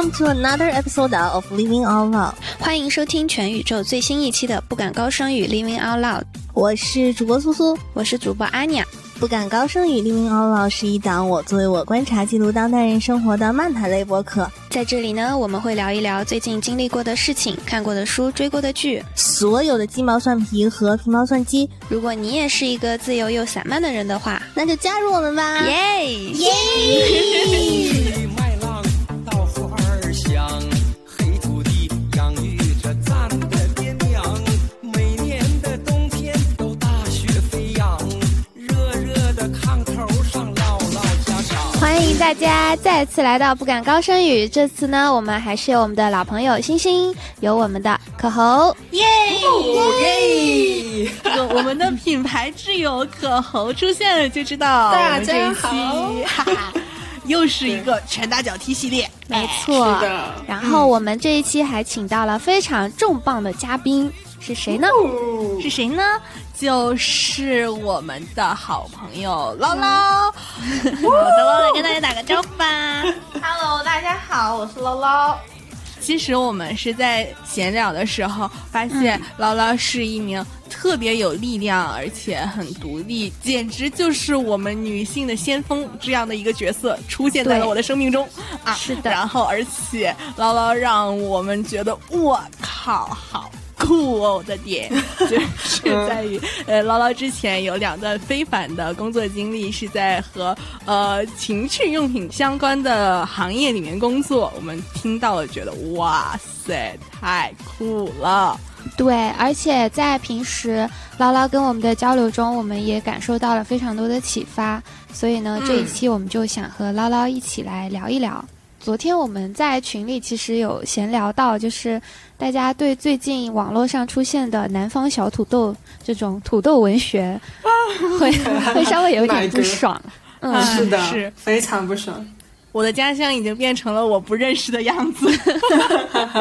Welcome to another episode of Living Out Loud。欢迎收听全宇宙最新一期的《不敢高声语 Living Out Loud》。我是主播苏苏，我是主播阿尼亚。不敢高声语 Living Out Loud 是一档我作为我观察记录当代人生活的漫谈类播客。在这里呢，我们会聊一聊最近经历过的事情、看过的书、追过的剧，所有的鸡毛蒜皮和皮毛蒜鸡。如果你也是一个自由又散漫的人的话，那就加入我们吧！耶耶！大家再次来到不敢高声语。这次呢，我们还是有我们的老朋友星星，有我们的可猴，耶耶！这个我们的品牌挚友可猴出现了，就知道大家好，哈哈，又是一个拳打脚踢系列，没错。是的。然后我们这一期还请到了非常重磅的嘉宾，是谁呢？是谁呢？就是我们的好朋友捞捞。好的，来跟大家打个招呼吧。Hello，大家好，我是捞捞。其实我们是在闲聊的时候发现，捞捞是一名特别有力量，而且很独立，简直就是我们女性的先锋这样的一个角色出现在了我的生命中啊！是的，然后而且捞捞让我们觉得，我靠，好。酷哦的点 就是在于，呃，捞捞之前有两段非凡的工作经历，是在和呃情趣用品相关的行业里面工作。我们听到了，觉得哇塞，太酷了。对，而且在平时捞捞跟我们的交流中，我们也感受到了非常多的启发。所以呢，这一期我们就想和捞捞一起来聊一聊。昨天我们在群里其实有闲聊到，就是大家对最近网络上出现的南方小土豆这种土豆文学，会 会稍微有点不爽。嗯，是的，是非常不爽。我的家乡已经变成了我不认识的样子。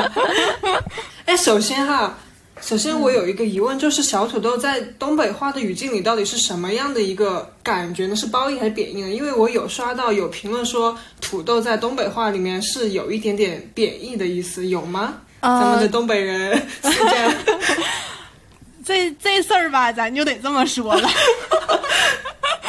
哎，首先哈，首先我有一个疑问，就是小土豆在东北话的语境里到底是什么样的一个感觉呢？是褒义还是贬义呢？因为我有刷到有评论说土豆在东北话里面是有一点点贬义的意思，有吗？呃、咱们的东北人是 这样。这这事儿吧，咱就得这么说了。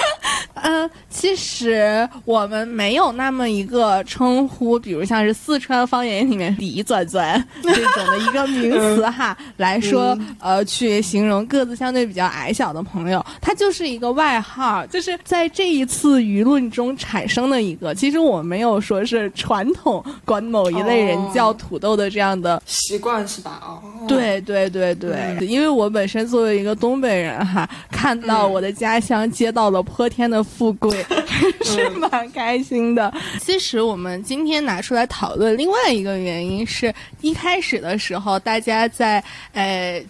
呃，其实我们没有那么一个称呼，比如像是四川方言里面“李钻钻”这种的一个名词哈，来说呃，去形容个子相对比较矮小的朋友，他就是一个外号，就是在这一次舆论中产生的一个。其实我没有说是传统管某一类人叫土豆的这样的习惯是吧？哦，对对对对，嗯、因为我本身作为一个东北人哈，看到我的家乡接到了泼天的富贵，是蛮开心的。其实我们今天拿出来讨论另外一个原因是，一开始的时候大家在呃。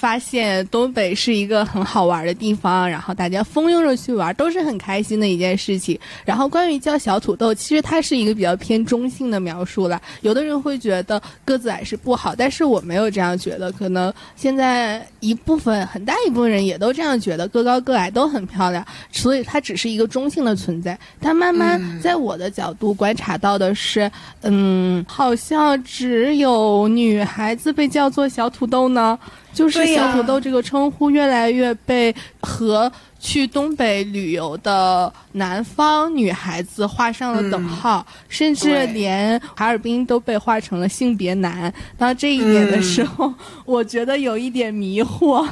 发现东北是一个很好玩的地方，然后大家蜂拥着去玩，都是很开心的一件事情。然后关于叫小土豆，其实它是一个比较偏中性的描述了。有的人会觉得个子矮是不好，但是我没有这样觉得。可能现在一部分很大一部分人也都这样觉得，个高个矮都很漂亮，所以它只是一个中性的存在。但慢慢在我的角度观察到的是，嗯，好像只有女孩子被叫做小土豆呢。就是小土豆这个称呼越来越被和去东北旅游的南方女孩子画上了等号，嗯、甚至连哈尔滨都被画成了性别男。到这一点的时候，嗯、我觉得有一点迷惑。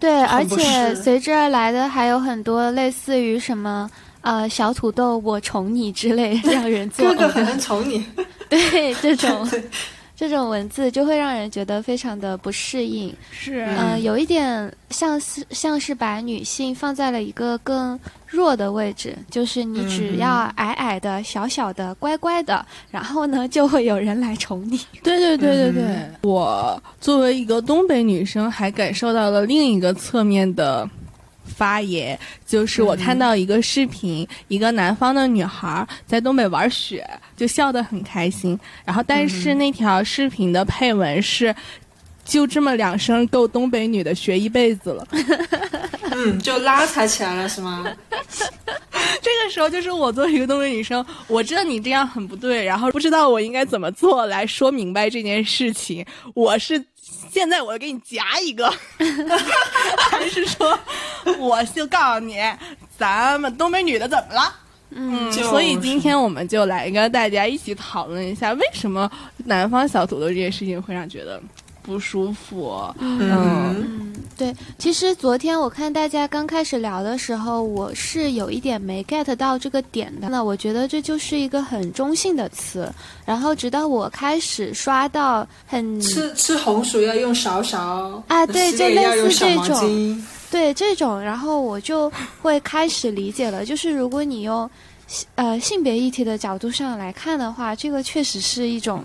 对，而且随之而来的还有很多类似于什么呃小土豆我宠你之类让人做哥哥很宠你，对这种。这种文字就会让人觉得非常的不适应，是，嗯、呃，有一点像是像是把女性放在了一个更弱的位置，就是你只要矮矮的、小小的、乖乖的，然后呢，就会有人来宠你。对对对对对，嗯、我作为一个东北女生，还感受到了另一个侧面的。发言就是我看到一个视频，嗯、一个南方的女孩在东北玩雪，就笑得很开心。然后，但是那条视频的配文是。就这么两声够东北女的学一辈子了，嗯，就拉踩起来了是吗？这个个时候就是我作为一个东北女生，我知道你这样很不对，然后不知道我应该怎么做来说明白这件事情。我是现在我给你夹一个，还是说我就告诉你，咱们东北女的怎么了？嗯，所以今天我们就来跟大家一起讨论一下，为什么南方小土豆这件事情会让觉得不舒服。嗯，嗯，对，其实昨天我看大家刚开始聊的时候，我是有一点没 get 到这个点的。那我觉得这就是一个很中性的词。然后直到我开始刷到很吃吃红薯要用勺勺啊对就类似这种对这种，然后我就会开始理解了。就是如果你用呃性别议题的角度上来看的话，这个确实是一种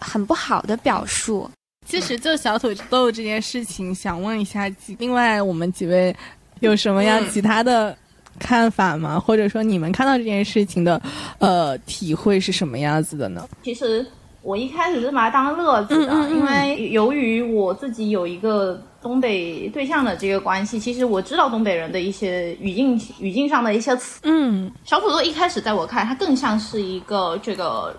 很不好的表述。其实就小土豆这件事情，想问一下几，另外我们几位有什么样嗯其他的看法吗？或者说你们看到这件事情的呃体会是什么样子的呢？其实我一开始是把它当乐子的，嗯嗯嗯因为由于我自己有一个东北对象的这个关系，其实我知道东北人的一些语境语境上的一些词。嗯小土豆一开始在我看，它更像是一个这个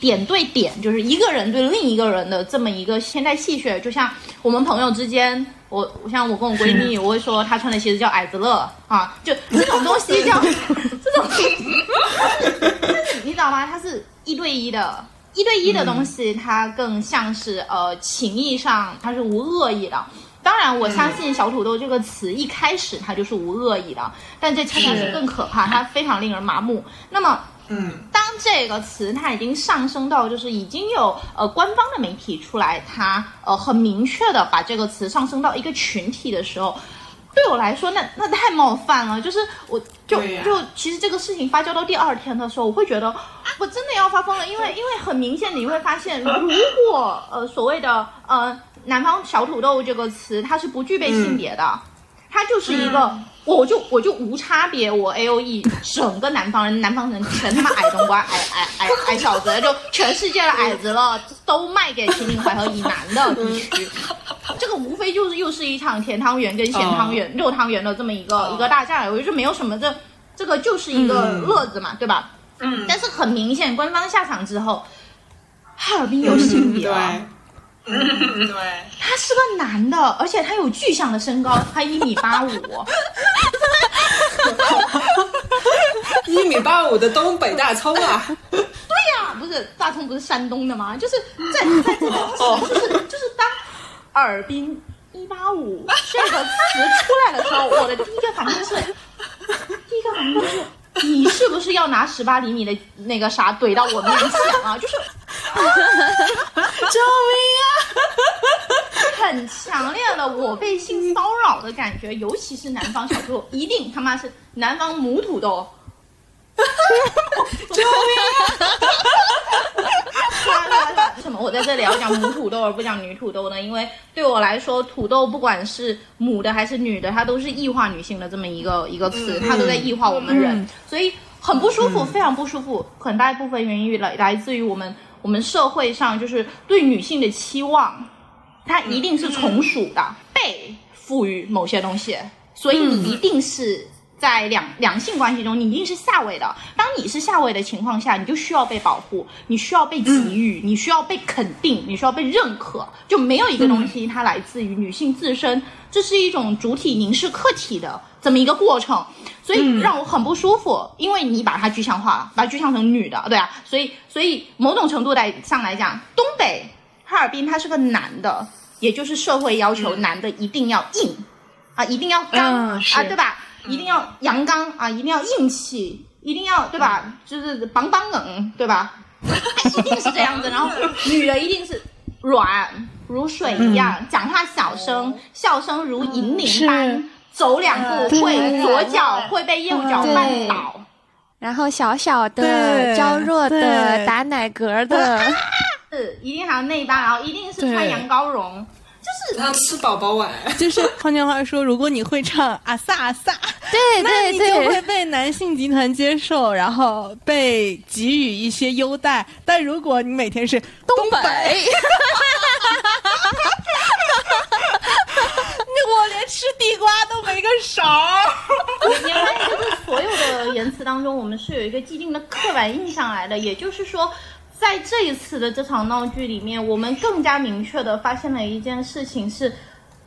点对点，就是一个人对另一个人的这么一个现代戏谑，就像我们朋友之间。我像我跟我闺蜜，我会说她穿的鞋子叫矮子乐啊，就这种东西叫这种，你知道吗？它是一对一的，一对一的东西，它更像是呃情谊上它是无恶意的。当然，我相信“小土豆”这个词一开始它就是无恶意的，但这恰恰是更可怕，它非常令人麻木。那么，嗯，当这个词它已经上升到就是已经有呃官方的媒体出来，它呃很明确的把这个词上升到一个群体的时候，对我来说那那太冒犯了。就是我就就其实这个事情发酵到第二天的时候，我会觉得我真的要发疯了，因为因为很明显你会发现，如果呃所谓的呃南方小土豆这个词它是不具备性别的，它就是一个。我就我就无差别，我 A O E 整个南方人，南方人全他妈矮冬瓜，矮矮矮矮小子，就全世界的矮子了，都卖给秦岭淮河以南的地区。这个无非就是又是一场甜汤圆跟咸汤圆、肉汤圆的这么一个、一个大战，我觉得没有什么这这个就是一个乐子嘛，对吧？嗯，但是很明显，官方下场之后，哈尔滨有性别了。对，嗯对，他是个男的，而且他有巨象的身高，他一米八五。一米八五的东北大葱啊，啊，不是大葱不是山东的吗？就是在在在当时，就是就是当“尔滨一八五”这个词出来的时候，我的第一个反应是，第一个反应就是。你是不是要拿十八厘米的那个啥怼到我面前啊？就是 救命啊！很强烈的我被性骚扰的感觉，尤其是南方小土豆，一定他妈是南方母土豆。救命啊！为什么我在这里要讲母土豆而不讲女土豆呢？因为对我来说，土豆不管是母的还是女的，它都是异化女性的这么一个一个词，它都在异化我们人，所以很不舒服，非常不舒服。很大一部分原因于来来自于我们我们社会上就是对女性的期望。它一定是从属的，被赋予某些东西，所以你一定是在两两性关系中，你一定是下位的。当你是下位的情况下，你就需要被保护，你需要被给予，你需要被肯定，你需要被认可。就没有一个东西它来自于女性自身，这是一种主体凝视客体的这么一个过程。所以让我很不舒服，因为你把它具象化了，把它具象成女的，对啊，所以所以某种程度来上来讲，东北哈尔滨它是个男的，也就是社会要求男的一定要硬，啊，一定要刚、嗯啊，对吧？一定要阳刚啊，一定要硬气，一定要对吧？就是梆梆硬，对吧？一定是这样子，然后 女的一定是软如水一样，讲话小声，笑声如银铃般，走两步会左脚会被右脚绊倒。然后小小的、娇弱的、打奶嗝的，是一定还有内八，然后一定是穿羊羔绒，就是要吃宝宝碗，就是换句话说，如果你会唱阿萨阿萨，对那对你就会，被男性集团接受，然后被给予一些优待。但如果你每天是东北，我连吃地瓜都没个勺你发现就是所有的言辞当中，我们是有一个既定的刻板印象来的。也就是说，在这一次的这场闹剧里面，我们更加明确的发现了一件事情是，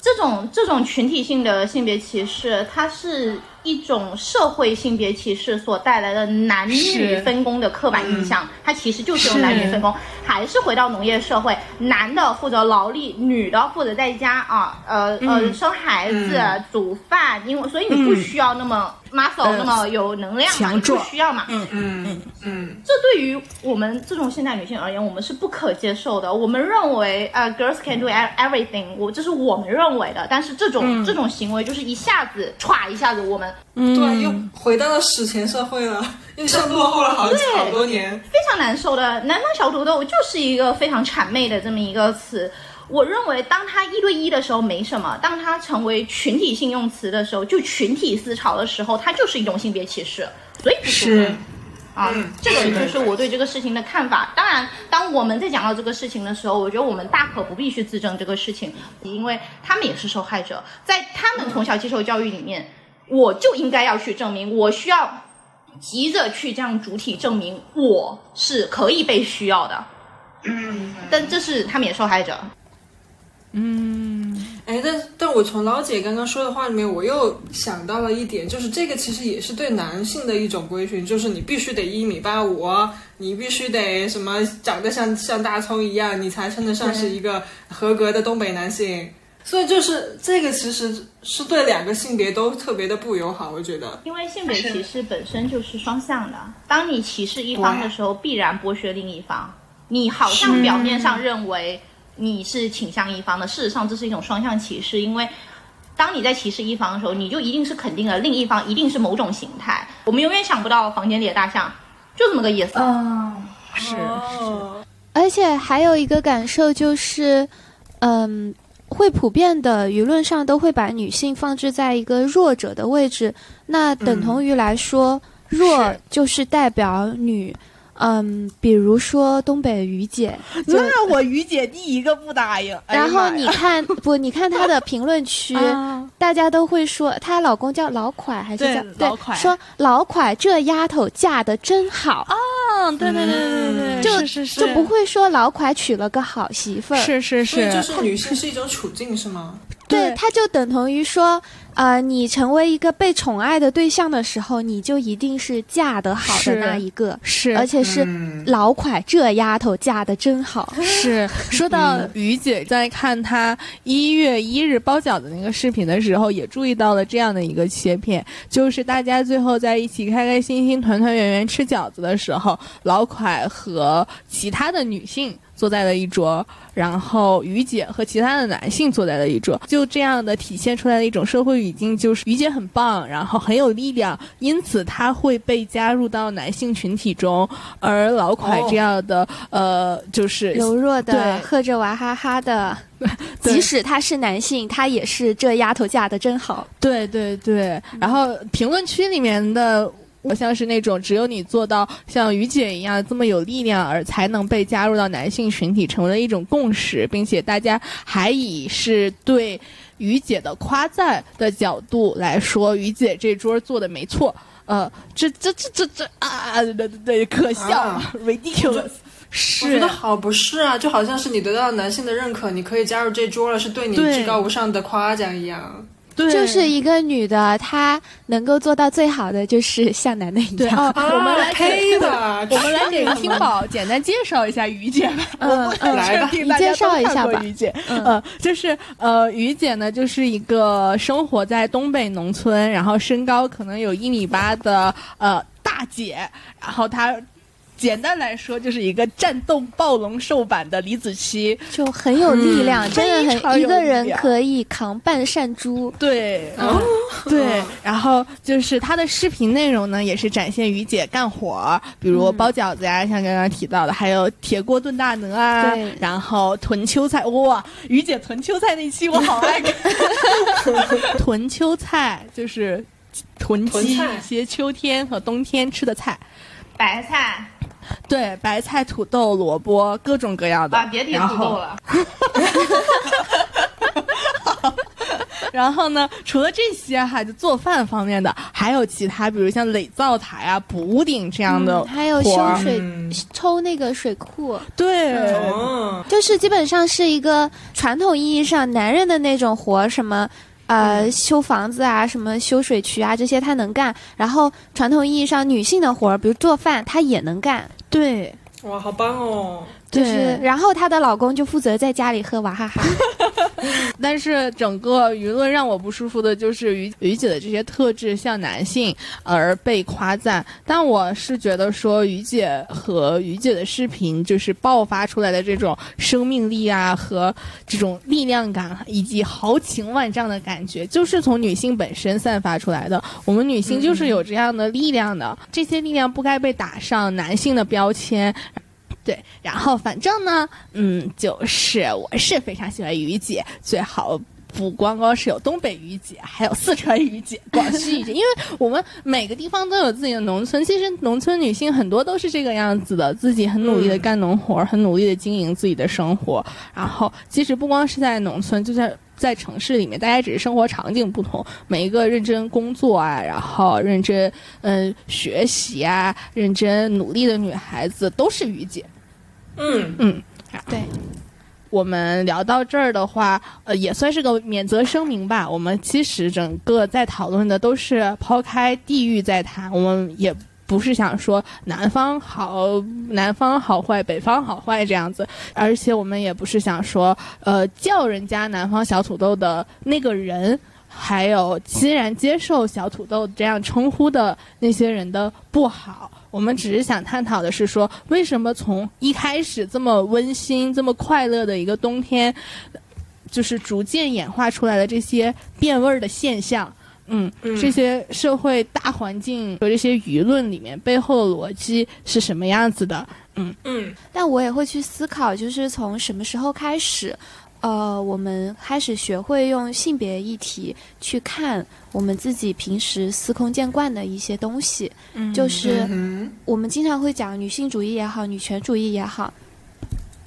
这种这种群体性的性别歧视，它是一种社会性别歧视所带来的男女分工的刻板印象，它其实就是用男女分工。还是回到农业社会，男的负责劳力，女的负责在家啊，呃呃生孩子、煮饭，因为所以你不需要那么 muscle、那么有能量嘛，不强壮需要嘛。嗯嗯嗯，这对于我们这种现代女性而言，我们是不可接受的。我们认为，呃，girls can do e- everything，我这是我们认为的。但是这种、这种行为就是一下子歘一下子，我们对，又回到了史前社会了，又像落后了好好多年。非常难受的。南方小土豆就是一个非常谄媚的这么一个词。我认为，当它一对一的时候没什么，当它成为群体性用词的时候，就群体思潮的时候，它就是一种性别歧视，所以不是啊，嗯这个就是我对这个事情的看法。当然，当我们在讲到这个事情的时候，我觉得我们大可不必去自证这个事情，因为他们也是受害者，在他们从小接受教育里面，我就应该要去证明，我需要急着去这样主体证明我是可以被需要的。嗯，但这是他们也受害者。哎，但但我从老姐刚刚说的话里面，我又想到了一点，就是这个其实也是对男性的一种规训，就是你必须得一米八五，你必须得什么长得像像大葱一样，你才称得上是一个合格的东北男性。所以就是这个其实是对两个性别都特别的不友好，我觉得。因为性别歧视本身就是双向的，当你歧视一方的时候，必然剥削另一方。你好像表面上认为你是倾向一方的，事实上这是一种双向歧视，因为。当你在歧视一方的时候，你就一定是肯定了另一方一定是某种形态。我们永远想不到房间里的大象，就这么个意思。嗯是是，而且还有一个感受就是，嗯，会普遍的舆论上都会把女性放置在一个弱者的位置，那等同于来说，弱就是代表女。嗯，比如说东北于姐，那我于姐第一个不答应。哎然后你看 不，你看她的评论区，啊。大家都会说她老公叫老蒯还是对叫老蒯说老蒯这丫头嫁的真好，啊，对对对对对对，就是是是。就不会说老蒯娶了个好媳妇儿，是是是，就是女性是一种处境，是吗？对，对它就等同于说，呃，你成为一个被宠爱的对象的时候，你就一定是嫁得好的那一个，是而且是嗯老蒯这丫头嫁的真好。是 说到嗯于姐在看她一月一日包饺子那个视频的时候，也注意到了这样的一个切片，就是大家最后在一起开开心心、团团圆圆吃饺子的时候，老蒯和其他的女性。坐在了一桌，然后于姐和其他的男性坐在了一桌，就这样的体现出来的一种社会语境，就是于姐很棒，然后很有力量，因此她会被加入到男性群体中，而老蒯哦这样的、呃，就是柔弱的，对喝着娃哈哈的，即使他是男性，他也是这丫头嫁的真好。对对对，然后评论区里面的。我像是那种只有你做到像于姐一样这么有力量，而才能被加入到男性群体，成为了一种共识，并且大家还以是对于姐的夸赞的角度来说，于姐这桌做的没错。呃，这这这这这啊，对对对，可笑、啊 ridiculous，我觉得好不是啊，就好像是你得到男性的认可，你可以加入这桌了，是对你至高无上的夸奖一样。对，就是一个女的，她能够做到最好的就是像男的一对样。哦，我们来黑的，我们来给听宝简单介绍一下于姐吧。嗯 嗯，来吧你介绍一下吧。于姐，嗯呃，就是呃，于姐呢，就是一个生活在东北农村，然后身高可能有一米八的呃大姐，然后她。简单来说，就是一个战斗暴龙兽版的李子柒。就很有力量，嗯。真的很一个人可以扛半扇猪。对，嗯对，然后就是他的视频内容呢，也是展现于姐干活儿，比如包饺子呀，像刚刚提到的，还有铁锅炖大鹅啊对，然后囤秋菜，哇，于姐囤秋菜那期我好爱看，囤秋菜就是囤积一些秋天和冬天吃的菜，白菜对，白菜、土豆、萝卜，各种各样的啊，，别提然后土豆了。然后呢，除了这些哈，就做饭方面的，还有其他，比如像垒灶台啊、补屋顶这样的、嗯还有修水、嗯抽那个水库，对，哦，就是基本上是一个传统意义上男人的那种活，什么。呃，修房子啊，什么修水渠啊，这些他能干。然后传统意义上女性的活儿，比如做饭，他也能干。对，哇，好棒哦！就是对，然后她的老公就负责在家里喝娃哈哈。但是整个舆论让我不舒服的就是于于姐的这些特质向男性而被夸赞，但我是觉得说于姐和于姐的视频就是爆发出来的这种生命力啊和这种力量感以及豪情万丈的感觉，就是从女性本身散发出来的。我们女性就是有这样的力量的，这些力量不该被打上男性的标签。对，然后反正呢，嗯，就是我是非常喜欢于姐，最好不光光是有东北于姐，还有四川于姐、广西于姐，因为我们每个地方都有自己的农村，其实农村女性很多都是这个样子的，自己很努力的干农活，很努力的经营自己的生活，然后其实不光是在农村，就在。在城市里面，大家只是生活场景不同，每一个认真工作啊，然后认真嗯、学习啊，认真努力的女孩子都是于姐。嗯嗯，对，我们聊到这儿的话，呃，也算是个免责声明吧。我们其实整个在讨论的都是抛开地域在谈，我们也不是想说南方好，南方好坏，北方好坏这样子，而且我们也不是想说，呃，叫人家南方小土豆的那个人。还有欣然接受小土豆这样称呼的那些人的不好，我们只是想探讨的是说，为什么从一开始这么温馨、这么快乐的一个冬天，就是逐渐演化出来的这些变味儿的现象。嗯，嗯这些社会大环境和这些舆论里面背后的逻辑是什么样子的？嗯，嗯但我也会去思考，就是从什么时候开始，呃，我们开始学会用性别议题去看我们自己平时司空见惯的一些东西。嗯就是嗯我们经常会讲女性主义也好，女权主义也好，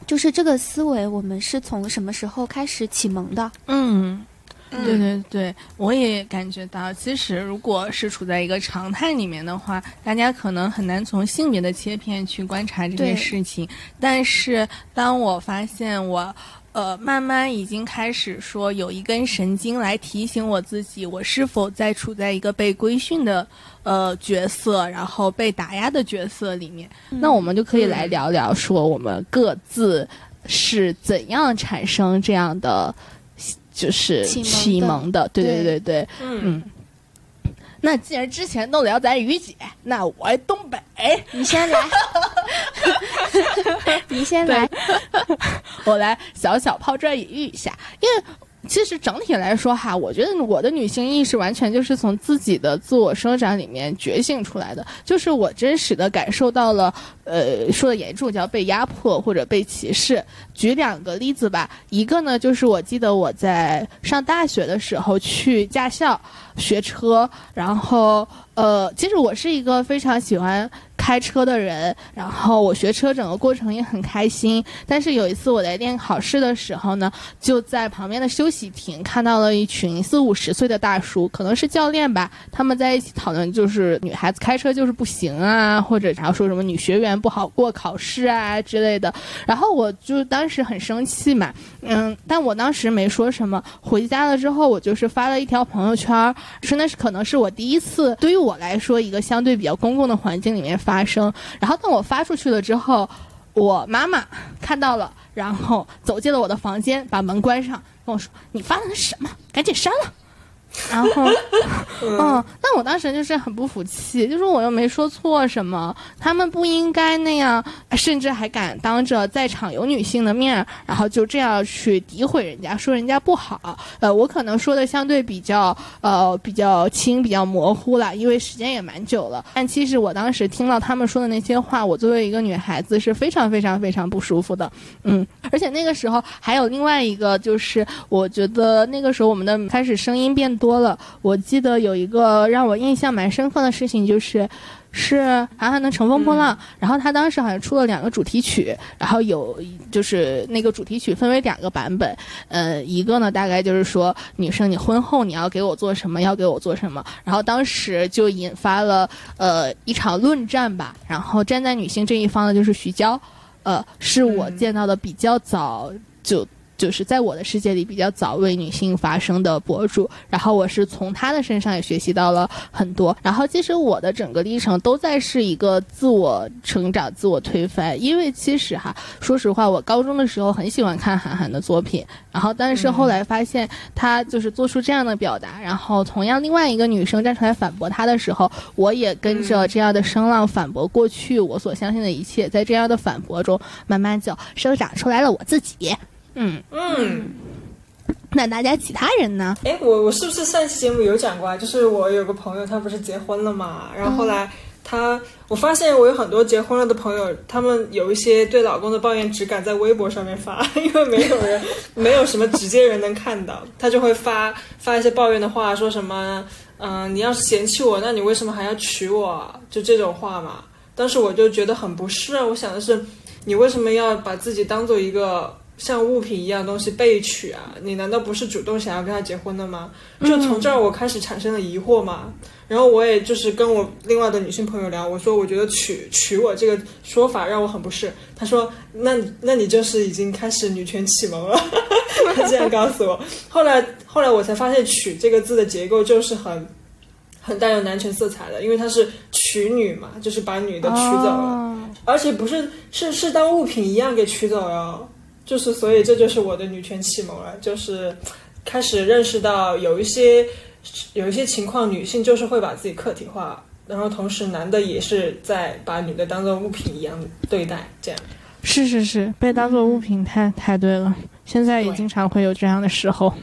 就是这个思维，我们是从什么时候开始启蒙的？嗯。哼，对对对，我也感觉到，其实如果是处在一个常态里面的话，大家可能很难从性别的切片去观察这件事情。但是当我发现我。呃，慢慢已经开始说有一根神经来提醒我自己，我是否在处在一个被规训的呃角色，然后被打压的角色里面。那我们就可以来聊聊，说我们各自是怎样产生这样的，就是启蒙的蒙的。对对对对，嗯嗯。那既然之前都聊咱于姐，那我东北，你先来，你先来。我来小小抛砖引玉一下，因为。其实整体来说哈，我觉得我的女性意识完全就是从自己的自我生长里面觉醒出来的，就是我真实的感受到了，呃，说的严重叫被压迫或者被歧视。举两个例子吧，一个呢就是我记得我在上大学的时候去驾校学车，然后呃，其实我是一个非常喜欢开车的人，然后我学车整个过程也很开心。但是有一次我在练考试的时候呢，就在旁边的休息亭看到了一群四五十岁的大叔，可能是教练吧，他们在一起讨论，就是女孩子开车就是不行啊，或者然后说什么女学员不好过考试啊之类的。然后我就当时很生气嘛，嗯，但我当时没说什么。回家了之后，我就是发了一条朋友圈，说那是可能是我第一次对于我来说一个相对比较公共的环境里面发发生。然后当我发出去了之后，我妈妈看到了，然后走进了我的房间，把门关上，跟我说：“你发的是什么？赶紧删了。”然后，嗯，但我当时就是很不服气，就是我又没说错什么，他们不应该那样，甚至还敢当着在场有女性的面，然后就这样去诋毁人家，说人家不好。呃，我可能说的相对比较呃比较轻，比较模糊了，因为时间也蛮久了。但其实我当时听到他们说的那些话，我作为一个女孩子是非常非常非常不舒服的。嗯，而且那个时候还有另外一个，就是我觉得那个时候我们的开始声音变多了。我记得有一个让我印象蛮深刻的事情，就是是韩寒的《乘风破浪》，然后他当时好像出了两个主题曲，然后有就是那个主题曲分为两个版本，呃，一个呢大概就是说女生你婚后你要给我做什么，要给我做什么，然后当时就引发了呃一场论战吧，然后站在女性这一方的就是徐娇，呃，是我见到的比较早就。就是在我的世界里比较早为女性发声的博主，然后我是从她的身上也学习到了很多。然后其实我的整个历程都在是一个自我成长、自我推翻。因为其实哈，说实话，我高中的时候很喜欢看韩寒的作品，然后但是后来发现他就是做出这样的表达，然后同样另外一个女生站出来反驳他的时候，我也跟着这样的声浪反驳过去我所相信的一切，在这样的反驳中，慢慢就生长出来了我自己。嗯嗯，那大家其他人呢？哎，我我是不是上期节目有讲过啊？就是我有个朋友，他不是结婚了嘛，然后后来他，我发现我有很多结婚了的朋友，他们有一些对老公的抱怨只敢在微博上面发，因为没有人，没有什么直接人能看到，他就会发发一些抱怨的话，说什么，嗯，你要是嫌弃我，那你为什么还要娶我？就这种话嘛。当时我就觉得很不适，我想的是，你为什么要把自己当做一个？像物品一样东西被取啊，你难道不是主动想要跟他结婚的吗？就从这儿我开始产生了疑惑嘛。然后我也就是跟我另外的女性朋友聊，我说我觉得娶娶我这个说法让我很不适。她说那那你就是已经开始女权启蒙了。她这样告诉我。后来后来我才发现娶这个字的结构就是很很带有男权色彩的，因为它是娶女嘛，就是把女的娶走了，而且不是是是当物品一样给娶走哟。就是，所以这就是我的女权启蒙了，就是开始认识到有一些有一些情况，女性就是会把自己客体化，然后同时男的也是在把女的当做物品一样对待，这样。是是是，被当做物品太太对了，现在也经常会有这样的时候。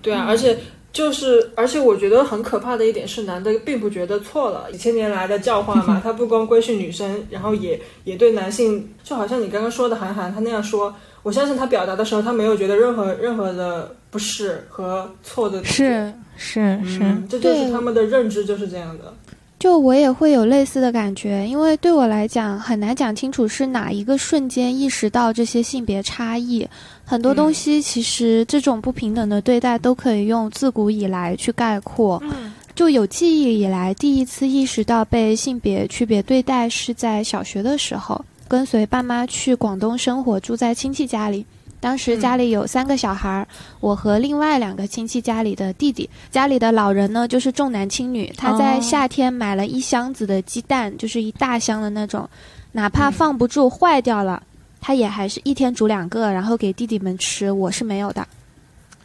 对啊，而且就是，而且我觉得很可怕的一点是，男的并不觉得错了，几千年来的教化嘛，他不光规训女生，然后也也对男性，就好像你刚刚说的韩寒他那样说。我相信他表达的时候，他没有觉得任何任何的不适和错的。是是是，这就是他们的认知就是这样的。就我也会有类似的感觉，因为对我来讲很难讲清楚是哪一个瞬间意识到这些性别差异。很多东西其实这种不平等的对待都可以用自古以来去概括。嗯，就有记忆以来第一次意识到被性别区别对待是在小学的时候。跟随爸妈去广东生活，住在亲戚家里。当时家里有三个小孩儿，我和另外两个亲戚家里的弟弟。家里的老人呢，就是重男轻女。他在夏天买了一箱子的鸡蛋，就是一大箱的那种，哪怕放不住坏掉了，他也还是一天煮两个，然后给弟弟们吃。我是没有的。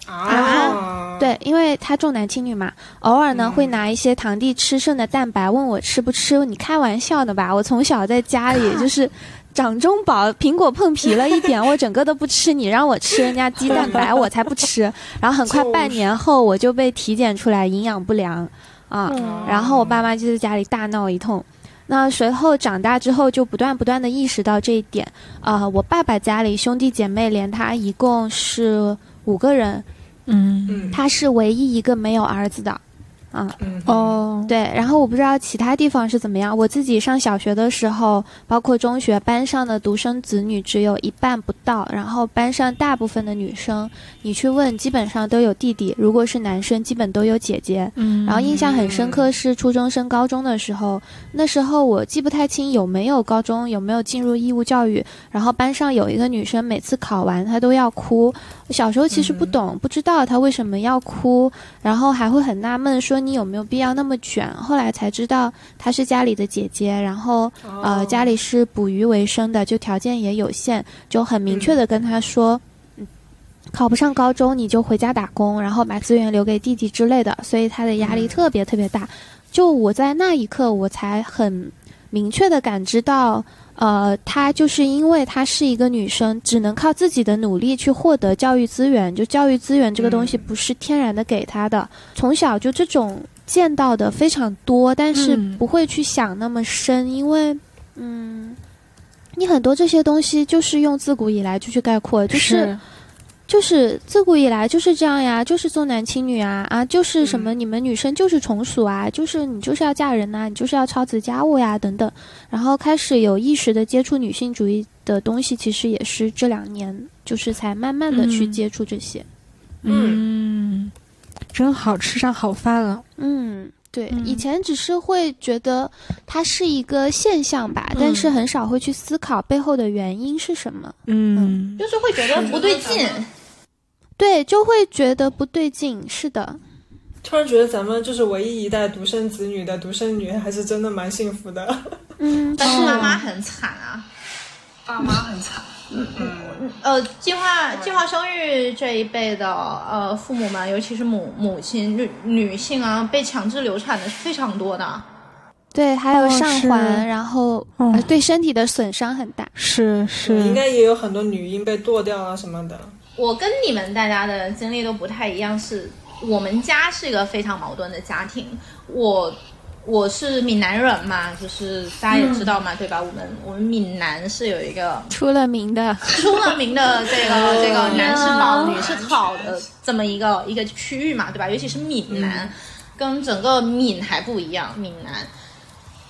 啊，对，因为他重男轻女嘛，偶尔呢会拿一些堂弟吃剩的蛋白问我吃不吃。你开玩笑的吧？我从小在家里 就是掌中宝，苹果碰皮了一点，我整个都不吃。你让我吃人家鸡蛋白，我才不吃。然后很快半年后，我就被体检出来营养不良啊。然后我爸妈就在家里大闹一通。那随后长大之后，就不断不断的意识到这一点啊。我爸爸家里兄弟姐妹连他一共是五个人。嗯，他是唯一一个没有儿子的。啊哦，对，然后我不知道其他地方是怎么样。我自己上小学的时候，包括中学，班上的独生子女只有一半不到。然后班上大部分的女生，你去问，基本上都有弟弟；如果是男生，基本都有姐姐。嗯，然后印象很深刻是初中升高中的时候，那时候我记不太清有没有高中有没有进入义务教育。然后班上有一个女生，每次考完她都要哭。小时候其实不懂，不知道他为什么要哭，然后还会很纳闷说。你有没有必要那么卷？后来才知道她是家里的姐姐，然后呃家里是捕鱼为生的，就条件也有限，就很明确的跟她说，嗯，考不上高中你就回家打工，然后把资源留给弟弟之类的，所以他的压力特别特别大。就我在那一刻，我才很明确的感知到。呃，她就是因为她是一个女生，只能靠自己的努力去获得教育资源。就教育资源这个东西不是天然的给她的，从小就这种见到的非常多，但是不会去想那么深，因为，嗯，你很多这些东西就是用自古以来就去概括，就是。就是自古以来就是这样呀，就是重男轻女啊啊，就是什么你们女生就是从属啊，就是你就是要嫁人呐、你就是要操持家务呀等等，然后开始有意识的接触女性主义的东西，其实也是这两年就是才慢慢的去嗯接触这些。嗯，真好吃上好饭了。嗯，对，嗯以前只是会觉得它是一个现象吧，但是很少会去思考背后的原因是什么。嗯就是会觉得不对劲。对，就会觉得不对劲。是的，突然觉得咱们就是唯一一代独生子女的独生女，还是真的蛮幸福的。嗯，但是是妈妈很惨啊。爸妈很惨。嗯呃，计划计划生育这一辈的呃父母们，尤其是母母亲女女性啊，被强制流产的是非常多的。对，还有哦上是环，然后、对身体的损伤很大。是是，应该也有很多女婴被剁掉啊什么的。我跟你们大家的经历都不太一样，是我们家是一个非常矛盾的家庭。我我是闽南人嘛，就是大家也知道嘛，对吧？我们我们闽南是有一个出了名的，出了名的这个 这个男是宝女是好的这么一个一个区域嘛，对吧？尤其是闽南，跟整个闽还不一样，闽南。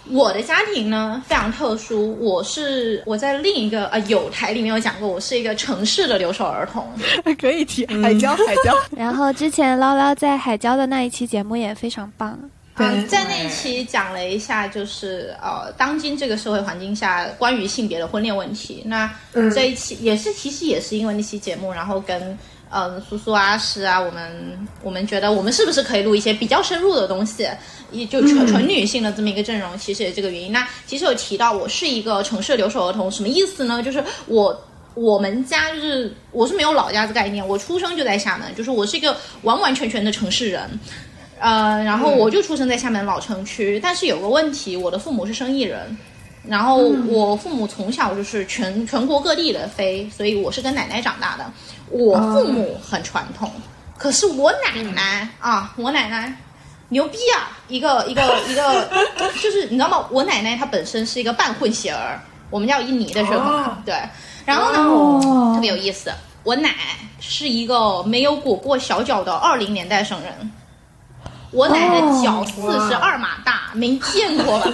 我的家庭呢非常特殊，我是我在另一个呃有台里面有讲过，我是一个城市的留守儿童。可以提海椒海椒。然后之前捞捞在海椒的那一期节目也非常棒。嗯，在那一期讲了一下，就是呃，当今这个社会环境下关于性别的婚恋问题。那这一期也是，其实也是因为那期节目，然后跟嗯苏苏啊、诗啊，我们我们觉得我们是不是可以录一些比较深入的东西，也就纯纯女性的这么一个阵容，其实也这个原因。那其实有提到我是一个城市留守儿童，什么意思呢？就是我。我们家就是我是没有老家的概念，我出生就在厦门，就是我是一个完完全全的城市人，呃，然后我就出生在厦门老城区，但是有个问题，我的父母是生意人，然后我父母从小就是全全国各地的飞，所以我是跟奶奶长大的。我父母很传统，可是我奶奶啊，我奶奶牛逼啊，一个一个 一个，就是你知道吗？我奶奶她本身是一个半混血儿，我们家有印尼的血统嘛，对，然后呢，特别有意思。我奶是一个没有裹过小脚的二零年代生人，我奶奶脚四十二码大，没见过吧？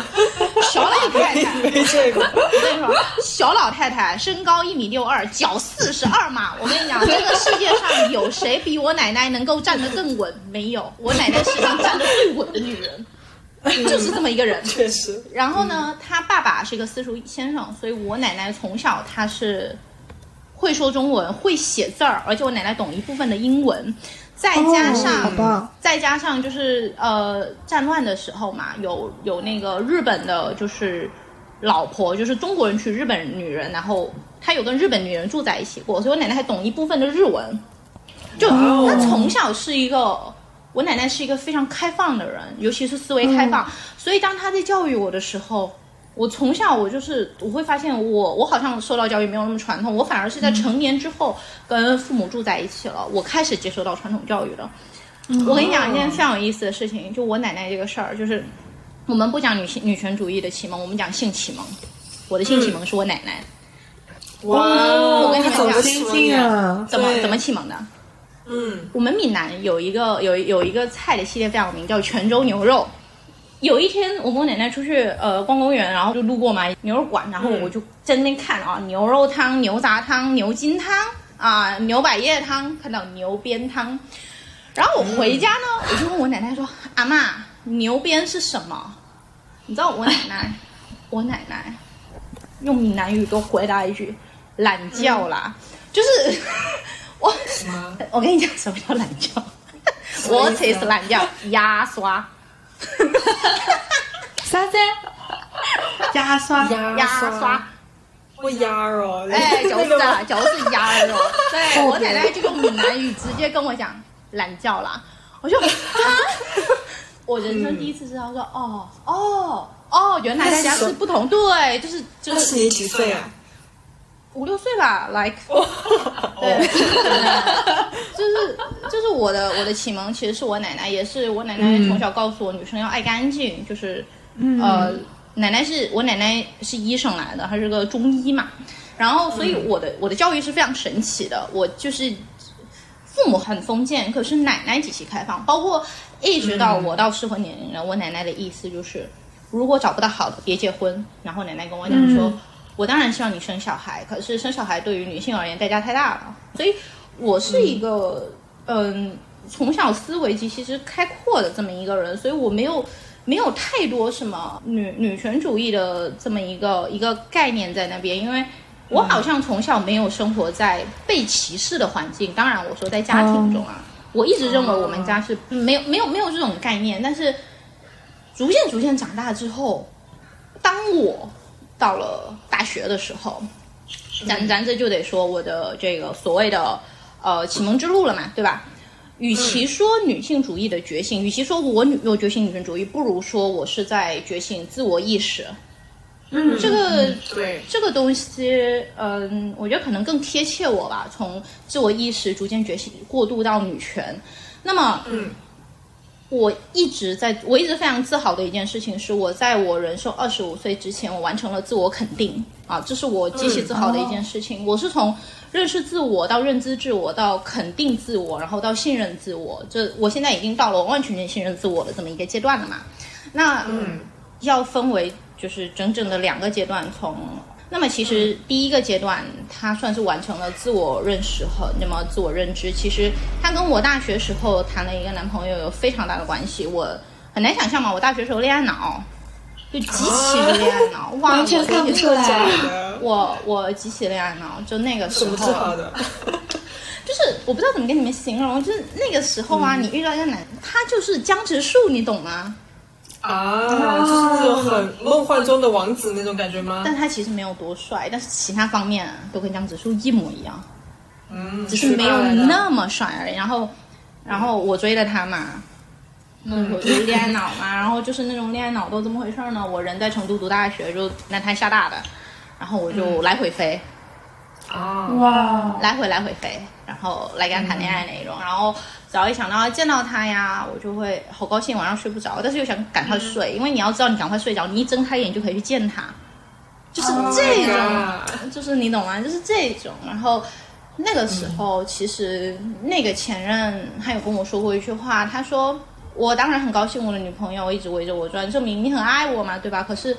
小老太太，没这个，我跟你说，小老太太身高一米六二，脚四十二码。我跟你讲，这个世界上有谁比我奶奶能够站得更稳？没有，我奶奶是站得最稳的女人，就是这么一个人。确实。然后呢，他爸爸是一个私塾先生，所以我奶奶从小她是会说中文，会写字儿，而且我奶奶懂一部分的英文。再加上，再加上就是呃，战乱的时候嘛，有有那个日本的，就是老婆，就是中国人娶日本女人，然后他有跟日本女人住在一起过，所以我奶奶还懂一部分的日文。就她从小是一个，我奶奶是一个非常开放的人，尤其是思维开放，所以当她在教育我的时候。我从小我就是我会发现我我好像受到教育没有那么传统，我反而是在成年之后跟父母住在一起了，我开始接受到传统教育了。我跟你讲一件非常有意思的事情，就我奶奶这个事儿，就是我们不讲女性女权主义的启蒙，我们讲性启蒙。我的性启蒙是我奶奶，哇，我跟你们讲！怎么怎么启蒙的？嗯，我们闽南有一个有有一个菜的系列非常有名，叫泉州牛肉。有一天，我跟我奶奶出去呃逛公园，然后就路过嘛牛肉馆，然后我就在那边看啊，牛肉汤、牛杂汤、牛筋汤啊、牛百叶汤，看到牛鞭汤。然后我回家呢，我就问我奶奶说：“阿妈，牛鞭是什么？”你知道我奶奶，我奶奶用闽南语给我回答一句：“懒觉啦。就是 我，我跟你讲什么叫懒觉？我才是懒觉，牙刷。啥子？牙刷。牙牙刷，我鸭哦，哎，就那个是啊，就是鸭肉。对 我奶奶就用闽南语直接跟我讲懒觉啦，我就啊，我人生第一次知道说哦哦哦，原来大家是不同，对，就是就是你几岁啊？五六岁吧，like，对，就是就是我的我的启蒙其实是我奶奶，也是我奶奶从小告诉我女生要爱干净，就是呃，奶奶是我奶奶是医生来的，她是个中医嘛，然后所以我的、我的教育是非常神奇的，我就是父母很封建，可是奶奶极其开放，包括一直到我到适婚年龄了，我奶奶的意思就是，如果找不到好的，别结婚。然后奶奶跟我讲说，我当然希望你生小孩，可是生小孩对于女性而言代价太大了，所以我是一个嗯从小思维极其实开阔的这么一个人，所以我没有。没有太多什么女女权主义的这么一个一个概念在那边，因为我好像从小没有生活在被歧视的环境。当然，我说在家庭中啊，我一直认为我们家是没有没有没有这种概念。但是逐渐逐渐长大之后，当我到了大学的时候，咱咱这就得说我的这个所谓的呃启蒙之路了嘛，对吧？与其说女性主义的觉醒，与其说我女我觉醒女性主义，不如说我是在觉醒自我意识。嗯，这个对，这个东西，嗯，我觉得可能更贴切我吧。从自我意识逐渐觉醒，过渡到女权，那么，嗯，我一直在，我一直非常自豪的一件事情是，我在我人生二十五岁之前，我完成了自我肯定啊，这是我极其自豪的一件事情。我是从认识自我到认知自我，到肯定自我，然后到信任自我，这我现在已经到了完完全全信任自我的这么一个阶段了嘛。那嗯要分为就是整整的两个阶段，从那么其实第一个阶段，他算是完成了自我认识和那么自我认知。其实他跟我大学时候谈了一个男朋友有非常大的关系。我很难想象嘛，我大学时候恋爱脑，就极其的恋爱脑，哇，完全我看不出来。的，我我极其恋爱脑，就那个时什么自候？就是我不知道怎么跟你们形容，就是那个时候啊，你遇到一个男，他就是江直树，你懂吗？啊，就是那种很梦幻中的王子那种感觉吗？但他其实没有多帅，但是其他方面都跟江直树一模一样，嗯，只是没有那么帅而已。然后，然后我追了他嘛，嗯，我就是恋爱脑嘛，然后就是那种恋爱脑都怎么回事呢？我人在成都读大学，就南台厦大的，然后我就来回飞，啊，哇，来回来回飞，然后来跟他谈恋爱那种，然后只要一想到见到他呀，我就会好高兴，晚上睡不着，但是又想赶快睡，因为你要知道，你赶快睡着，你一睁开眼就可以去见他，就是这种。Oh 就是你懂吗？就是这种。然后那个时候，其实那个前任他有跟我说过一句话，他说：“我当然很高兴，我的女朋友一直围着我转，证明你很爱我嘛，对吧？”可是。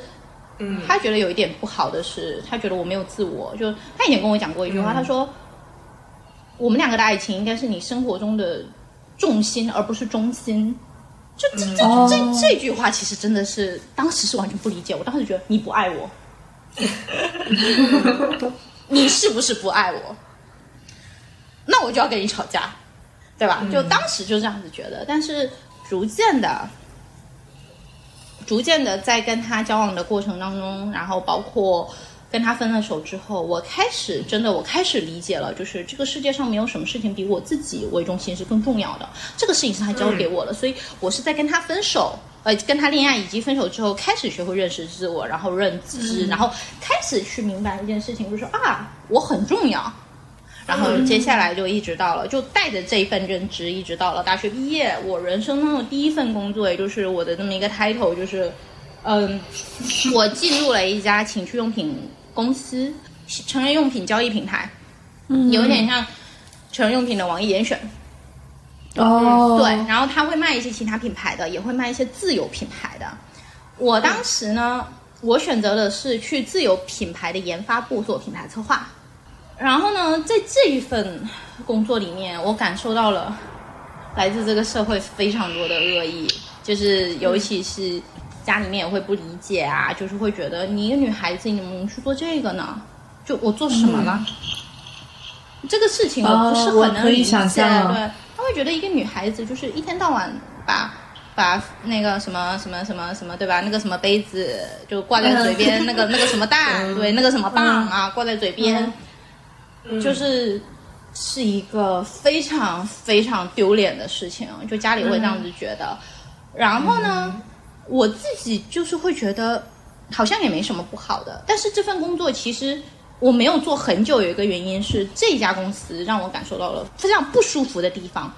嗯他觉得有一点不好的是，他觉得我没有自我。就他以前跟我讲过一句话，他说：“我们两个的爱情应该是你生活中的重心，而不是中心。”就这这哦这这句话，其实真的是当时是完全不理解。我当时觉得你不爱我，你是不是不爱我？那我就要跟你吵架，对吧？就当时就这样子觉得，但是逐渐的，逐渐的在跟他交往的过程当中，然后包括跟他分了手之后，我开始真的我开始理解了，就是这个世界上没有什么事情比我自己为中心是更重要的。这个事情是他教给我的，所以我是在跟他分手。呃，跟他恋爱以及分手之后，开始学会认识自我，然后认知，然后开始去明白一件事情，就是啊，我很重要。然后接下来就一直到了，就带着这一份认知，一直到了大学毕业。我人生中的第一份工作，也就是我的这么一个 title，就是，嗯，我进入了一家情趣用品公司，成人用品交易平台，嗯有点像成人用品的网易严选。哦，对，然后他会卖一些其他品牌的，也会卖一些自有品牌的。我当时呢，我选择的是去自有品牌的研发部做品牌策划。然后呢，在这一份工作里面，我感受到了来自这个社会非常多的恶意，就是尤其是家里面也会不理解啊，就是会觉得你一个女孩子，你怎么能去做这个呢？就我做什么了？这个事情我不是很能理解，想象对，他会觉得一个女孩子就是一天到晚把把那个什么什么什么什么，对吧？那个什么杯子就挂在嘴边，那个那个什么蛋，对，那个什么棒啊，挂在嘴边，就是是一个非常非常丢脸的事情，就家里会这样子觉得。然后呢，我自己就是会觉得好像也没什么不好的，但是这份工作其实。我没有做很久，有一个原因是这家公司让我感受到了非常不舒服的地方，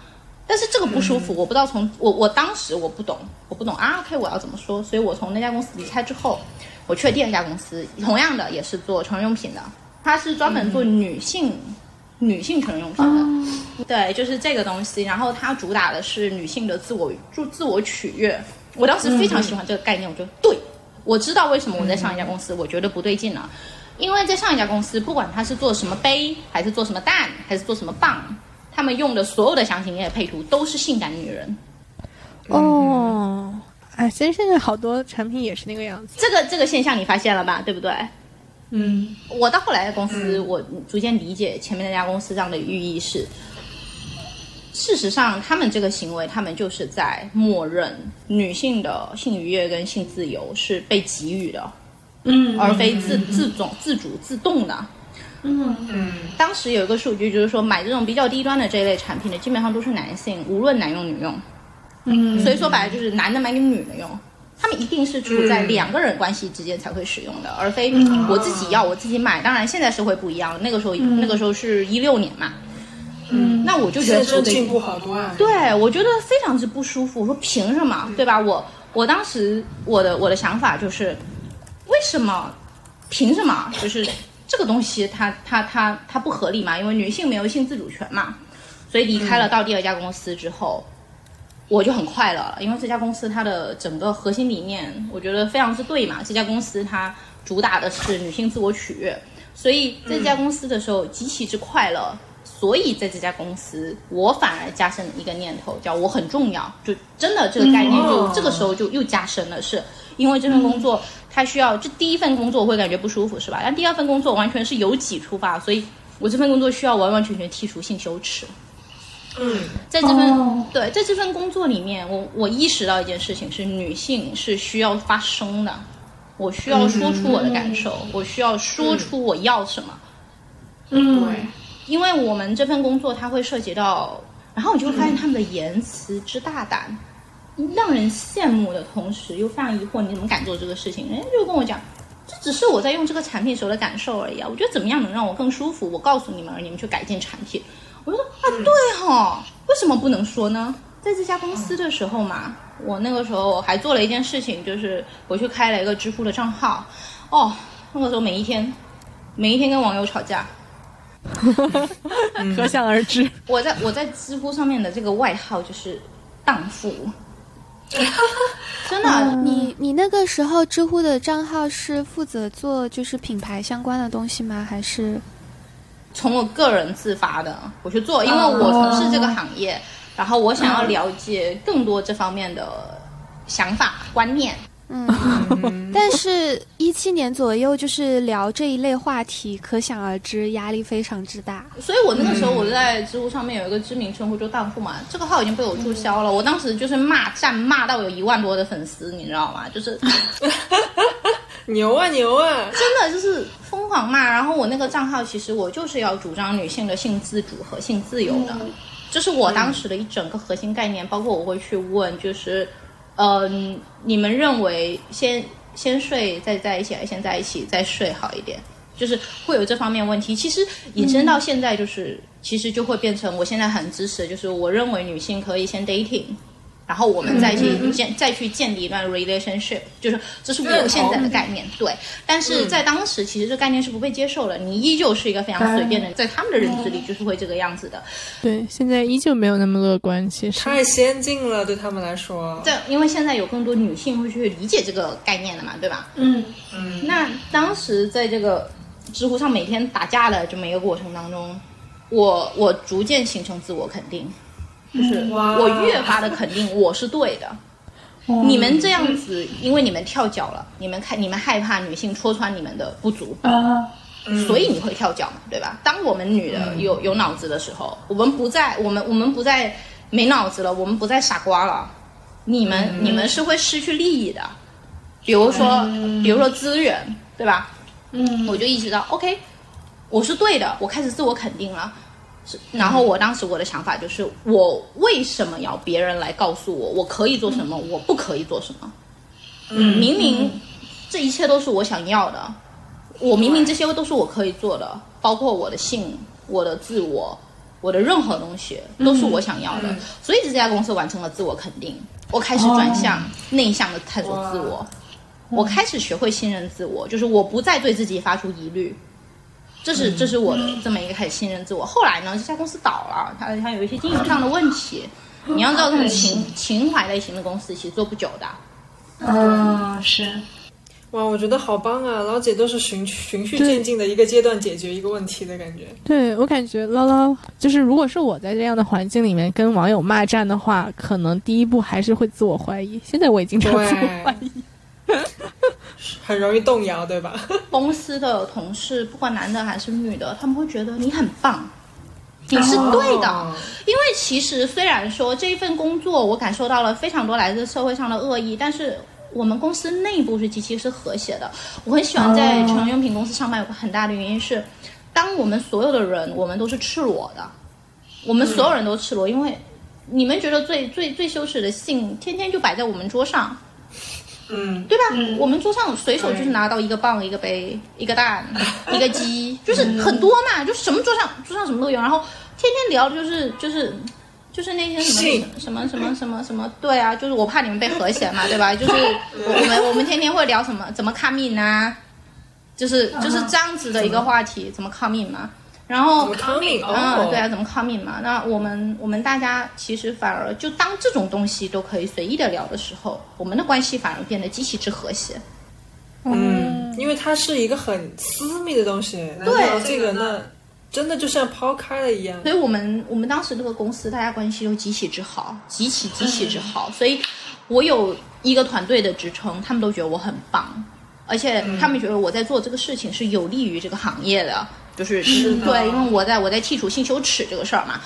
但是这个不舒服，我不知道从我我当时我不懂，我不懂啊，OK，我要怎么说？所以我从那家公司离开之后，我去了第二家公司，同样的也是做成人用品的，它是专门做女性女性成人用品的。对，就是这个东西。然后它主打的是女性的自我就自我取悦。我当时非常喜欢这个概念，我觉得对，我知道为什么我在上一家公司我觉得不对劲了，因为在上一家公司，不管他是做什么杯，还是做什么蛋，还是做什么棒，他们用的所有的详情页配图都是性感女人。哦，哎，其实现在好多产品也是那个样子。这个这个现象你发现了吧？对不对？嗯，我到后来的公司，我逐渐理解前面那家公司这样的寓意是，事实上他们这个行为，他们就是在默认女性的性愉悦跟性自由是被给予的，嗯，而非自自主、自主、自动的。嗯嗯，当时有一个数据，就是说买这种比较低端的这一类产品的，基本上都是男性，无论男用女用。嗯，所以说白了就是男的买给女的用，他们一定是处在两个人关系之间才会使用的，而非我自己要我自己买。当然现在社会不一样，那个时候、那个时候是一六年嘛，嗯，那我就觉得不对在真进步好多啊。对，我觉得非常之不舒服。我说凭什么，对吧？我我当时我的我的想法就是，为什么？凭什么？就是这个东西它它它它不合理嘛？因为女性没有性自主权嘛。所以离开了到第二家公司之后，我就很快乐了，因为这家公司它的整个核心理念，我觉得非常之对嘛。这家公司它主打的是女性自我取悦，所以在这家公司的时候极其之快乐。所以在这家公司，我反而加深了一个念头，叫我很重要。就真的这个概念就，嗯这个时候就又加深了，是因为这份工作它需要，这第一份工作我会感觉不舒服，是吧？但第二份工作完全是由己出发，所以我这份工作需要完完全全剔除性羞耻。嗯，在这份、哦对在这份工作里面，我我意识到一件事情是，女性是需要发声的，我需要说出我的感受，我需要说出我要什么。嗯，对，因为我们这份工作它会涉及到，然后你就会发现他们的言辞之大胆，让人羡慕的同时又非常疑惑，你怎么敢做这个事情？人家就跟我讲，这只是我在用这个产品时候的感受而已啊，我觉得怎么样能让我更舒服，我告诉你们，而你们去改进产品。我就说啊，对哈、为什么不能说呢？在这家公司的时候嘛，我那个时候还做了一件事情，就是我去开了一个知乎的账号，哦，那个时候每一天，每一天跟网友吵架，可想而知。我在我在知乎上面的这个外号就是荡妇，真的，哦你你那个时候知乎的账号是负责做就是品牌相关的东西吗？还是从我个人自发的我去做，因为我从事这个行业，然后我想要了解更多这方面的想法观念。嗯？但是，一七年左右就是聊这一类话题，可想而知压力非常之大。所以我那个时候我在知乎上面有一个知名称呼，就荡妇嘛，这个号已经被我注销了。我当时就是骂战骂到有一万多的粉丝，你知道吗？就是 牛啊牛啊！真的就是疯狂骂。然后我那个账号其实我就是要主张女性的性自主和性自由的，这是我当时的一整个核心概念。包括我会去问，就是，嗯、你们认为先先睡再在一起，还是先在一起再睡好一点？就是会有这方面问题。其实引申到现在，就是、其实就会变成我现在很支持，就是我认为女性可以先 dating。然后我们再去建、再去建立一段 relationship，就是这是我现在的概念，对。但是在当时，其实这概念是不被接受的，你依旧是一个非常随便的，在他们的认知里就是会这个样子的。对，现在依旧没有那么乐观。其实，太先进了，对他们来说。对，因为现在有更多女性会去理解这个概念了嘛，对吧？嗯嗯，那当时在这个知乎上每天打架的这么一个过程当中，我我逐渐形成自我肯定，就是我越发的肯定我是对的。你们这样子，因为你们跳脚了，你们看你们害怕女性戳穿你们的不足，啊，所以你会跳脚嘛，对吧？当我们女的有有脑子的时候，我们不再我们我们不再没脑子了，我们不再傻瓜了，你们、你们是会失去利益的，比如说、比如说资源，对吧？嗯我就意识到，OK，我是对的，我开始自我肯定了。是然后我当时我的想法就是，我为什么要别人来告诉我我可以做什么，我不可以做什么？嗯，明明这一切都是我想要的，我明明这些都是我可以做的，包括我的性、我的自我、我的任何东西都是我想要的。所以这家公司完成了自我肯定，我开始转向内向的探索自我，我开始学会信任自我，就是我不再对自己发出疑虑。这是这是我的这么一个开始信任自我。后来呢，这家公司倒了，它它有一些经营上的问题。你要知道，这种情情怀类型的公司其实做不久的。嗯，是。哇，我觉得好棒啊！老姐都是循循序渐进的一个阶段解决一个问题的感觉。对我感觉唠唠就是，如果是我在这样的环境里面跟网友骂战的话，可能第一步还是会自我怀疑。现在我已经在自我怀疑，很容易动摇，对吧？公司的同事，不管男的还是女的，他们会觉得你很棒，你是对的。哦因为其实虽然说这一份工作，我感受到了非常多来自社会上的恶意，但是我们公司内部是极其是和谐的。我很喜欢在成人用品公司上班，有个很大的原因是，当我们所有的人，我们都是赤裸的，我们所有人都赤裸，因为你们觉得最最最羞耻的性，天天就摆在我们桌上。嗯，对吧？我们桌上随手就是拿到一个棒、一个杯、一个蛋、一个鸡，就是很多嘛，就什么桌上桌上什么都有，然后天天聊的就是就是就是那些什么性什么什么什么什么，对啊，就是我怕你们被和谐嘛，对吧？就是我我们我们天天会聊什么怎么 come in 啊，就是就是这样子的一个话题，怎么 come in 嘛，然后怎么 coming？嗯，哦，对啊，怎么 come in 嘛？那我们我们大家其实反而就当这种东西都可以随意的聊的时候，我们的关系反而变得极其之和谐。嗯，因为它是一个很私密的东西，对这个那真的就像抛开了一样。所以我们我们当时这个公司大家关系都极其之好，极其极其之好。所以我有一个团队的职称，他们都觉得我很棒，而且他们觉得我在做这个事情是有利于这个行业的，就是就是对，因为我在我在剔除性羞耻这个事儿嘛，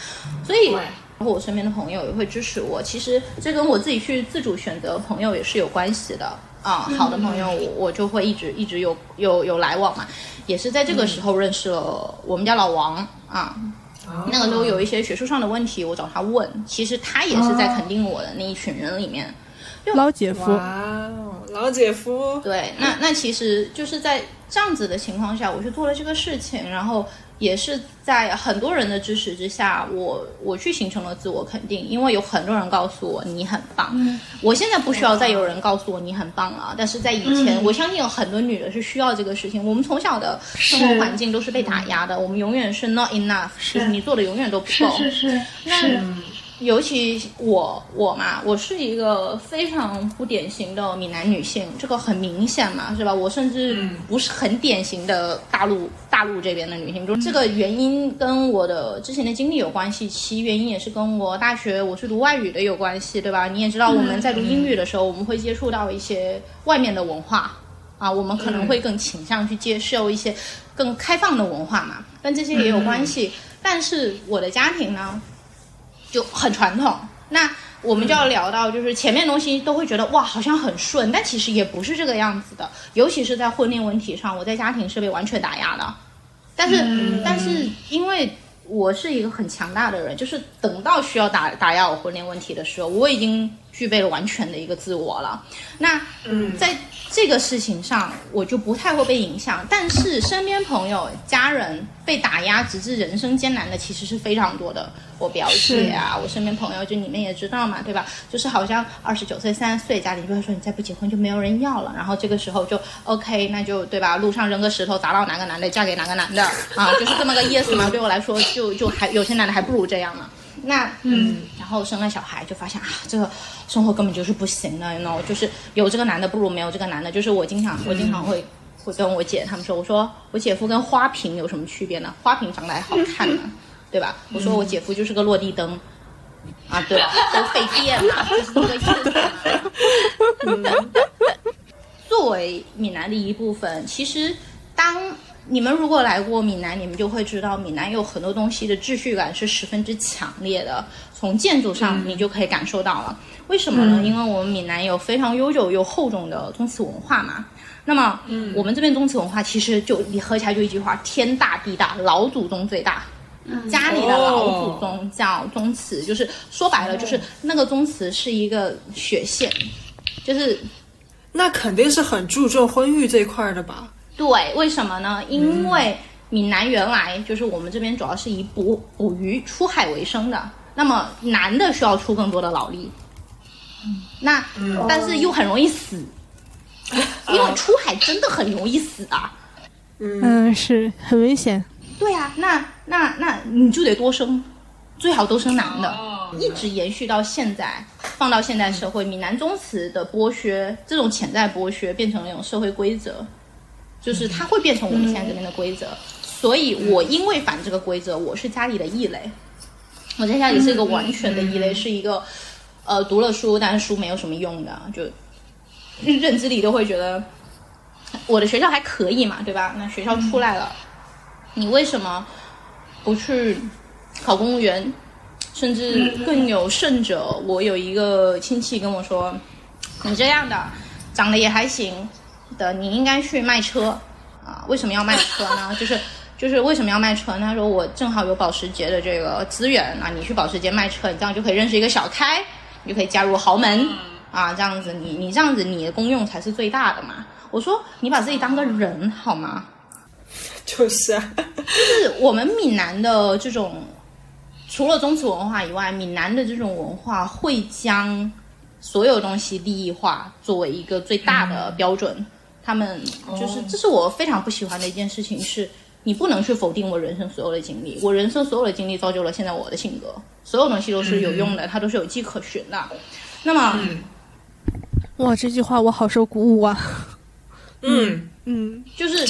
所以。包括我身边的朋友也会支持我，其实这跟我自己去自主选择朋友也是有关系的啊。好的朋友，我我就会一直一直有有有来往嘛，也是在这个时候认识了我们家老王啊。那个时候有一些学术上的问题，我找他问，其实他也是在肯定我的那一群人里面。老姐夫，老姐夫，对，那那其实就是在这样子的情况下，我去做了这个事情，然后也是在很多人的支持之下，我我去形成了自我肯定，因为有很多人告诉我你很棒。我现在不需要再有人告诉我你很棒了，但是在以前，我相信有很多女的是需要这个事情。我们从小的生活环境都是被打压的，我们永远是 not enough，就是你做的永远都不够。是是是那是，尤其我我嘛，我是一个非常不典型的闽南女性，这个很明显嘛，是吧？我甚至不是很典型的大陆大陆这边的女性，就这个原因跟我的之前的经历有关系，其原因也是跟我大学我是读外语的有关系，对吧？你也知道我们在读英语的时候，我们会接触到一些外面的文化。啊，我们可能会更倾向去接受一些更开放的文化嘛，跟这些也有关系。但是我的家庭呢，就很传统。那我们就要聊到，就是前面东西都会觉得哇，好像很顺，但其实也不是这个样子的。尤其是在婚恋问题上，我在家庭是被完全打压的。但是，但是因为我是一个很强大的人，就是等到需要打打压我婚恋问题的时候，我已经具备了完全的一个自我了。那在这个事情上，我就不太会被影响。但是身边朋友、家人被打压，直至人生艰难的，其实是非常多的。我表姐啊，我身边朋友，就你们也知道嘛，对吧？就是好像二十九岁、三十岁，家里就会说你再不结婚就没有人要了。然后这个时候就 OK，那就对吧？路上扔个石头砸到哪个男的，嫁给哪个男的啊，就是这么个意思嘛。对我来说，就就还有些男的还不如这样呢。那嗯，然后生了小孩就发现啊，这个生活根本就是不行的，那就是有这个男的不如没有这个男的。就是我经常我经常会会跟我姐他们说，我说我姐夫跟花瓶有什么区别呢？花瓶长得还好看呢，对吧？我说我姐夫就是个落地灯。啊，对，都费电嘛，就是这个意思嘛。嗯，作为闽南的一部分，其实当你们如果来过闽南，你们就会知道，闽南有很多东西的秩序感是十分之强烈的。从建筑上，你就可以感受到了。为什么呢？因为我们闽南有非常悠久又厚重的宗祠文化嘛。那么，我们这边宗祠文化其实就你合起来就一句话：天大地大，老祖宗最大。家里的老祖宗叫宗祠，就是说白了，就是那个宗祠是一个血线，就是那肯定是很注重婚育这一块的吧？对，为什么呢？因为闽南原来就是我们这边主要是以捕捕鱼出海为生的，那么男的需要出更多的劳力，那、但是又很容易死，因为出海真的很容易死啊。嗯，是很危险。对啊，那那那你就得多生，最好都生男的，一直延续到现在。放到现代社会，闽南宗祠的剥削，这种潜在剥削变成了一种社会规则，就是它会变成我们现在这边的规则。所以我因为反这个规则，我是家里的异类。我在家里是一个完全的异类，是一个呃读了书，但是书没有什么用的，就认知里都会觉得我的学校还可以嘛，对吧？那学校出来了，你为什么不去考公务员？甚至更有甚者，我有一个亲戚跟我说：“你这样的长得也还行的，你应该去卖车啊？为什么要卖车呢？就是就是为什么要卖车？他说我正好有保时捷的这个资源啊，你去保时捷卖车，你这样就可以认识一个小开，你就可以加入豪门啊，这样子你你这样子你的功用才是最大的嘛。我说你把自己当个人好吗？就是啊，就是我们闽南的这种。”除了宗祠文化以外，闽南的这种文化会将所有东西利益化作为一个最大的标准。他们就是，这是我非常不喜欢的一件事情。是你不能去否定我人生所有的经历，我人生所有的经历造就了现在我的性格。所有东西都是有用的，它都是有迹可循的。那么，哇，这句话我好受鼓舞啊！嗯。嗯，就是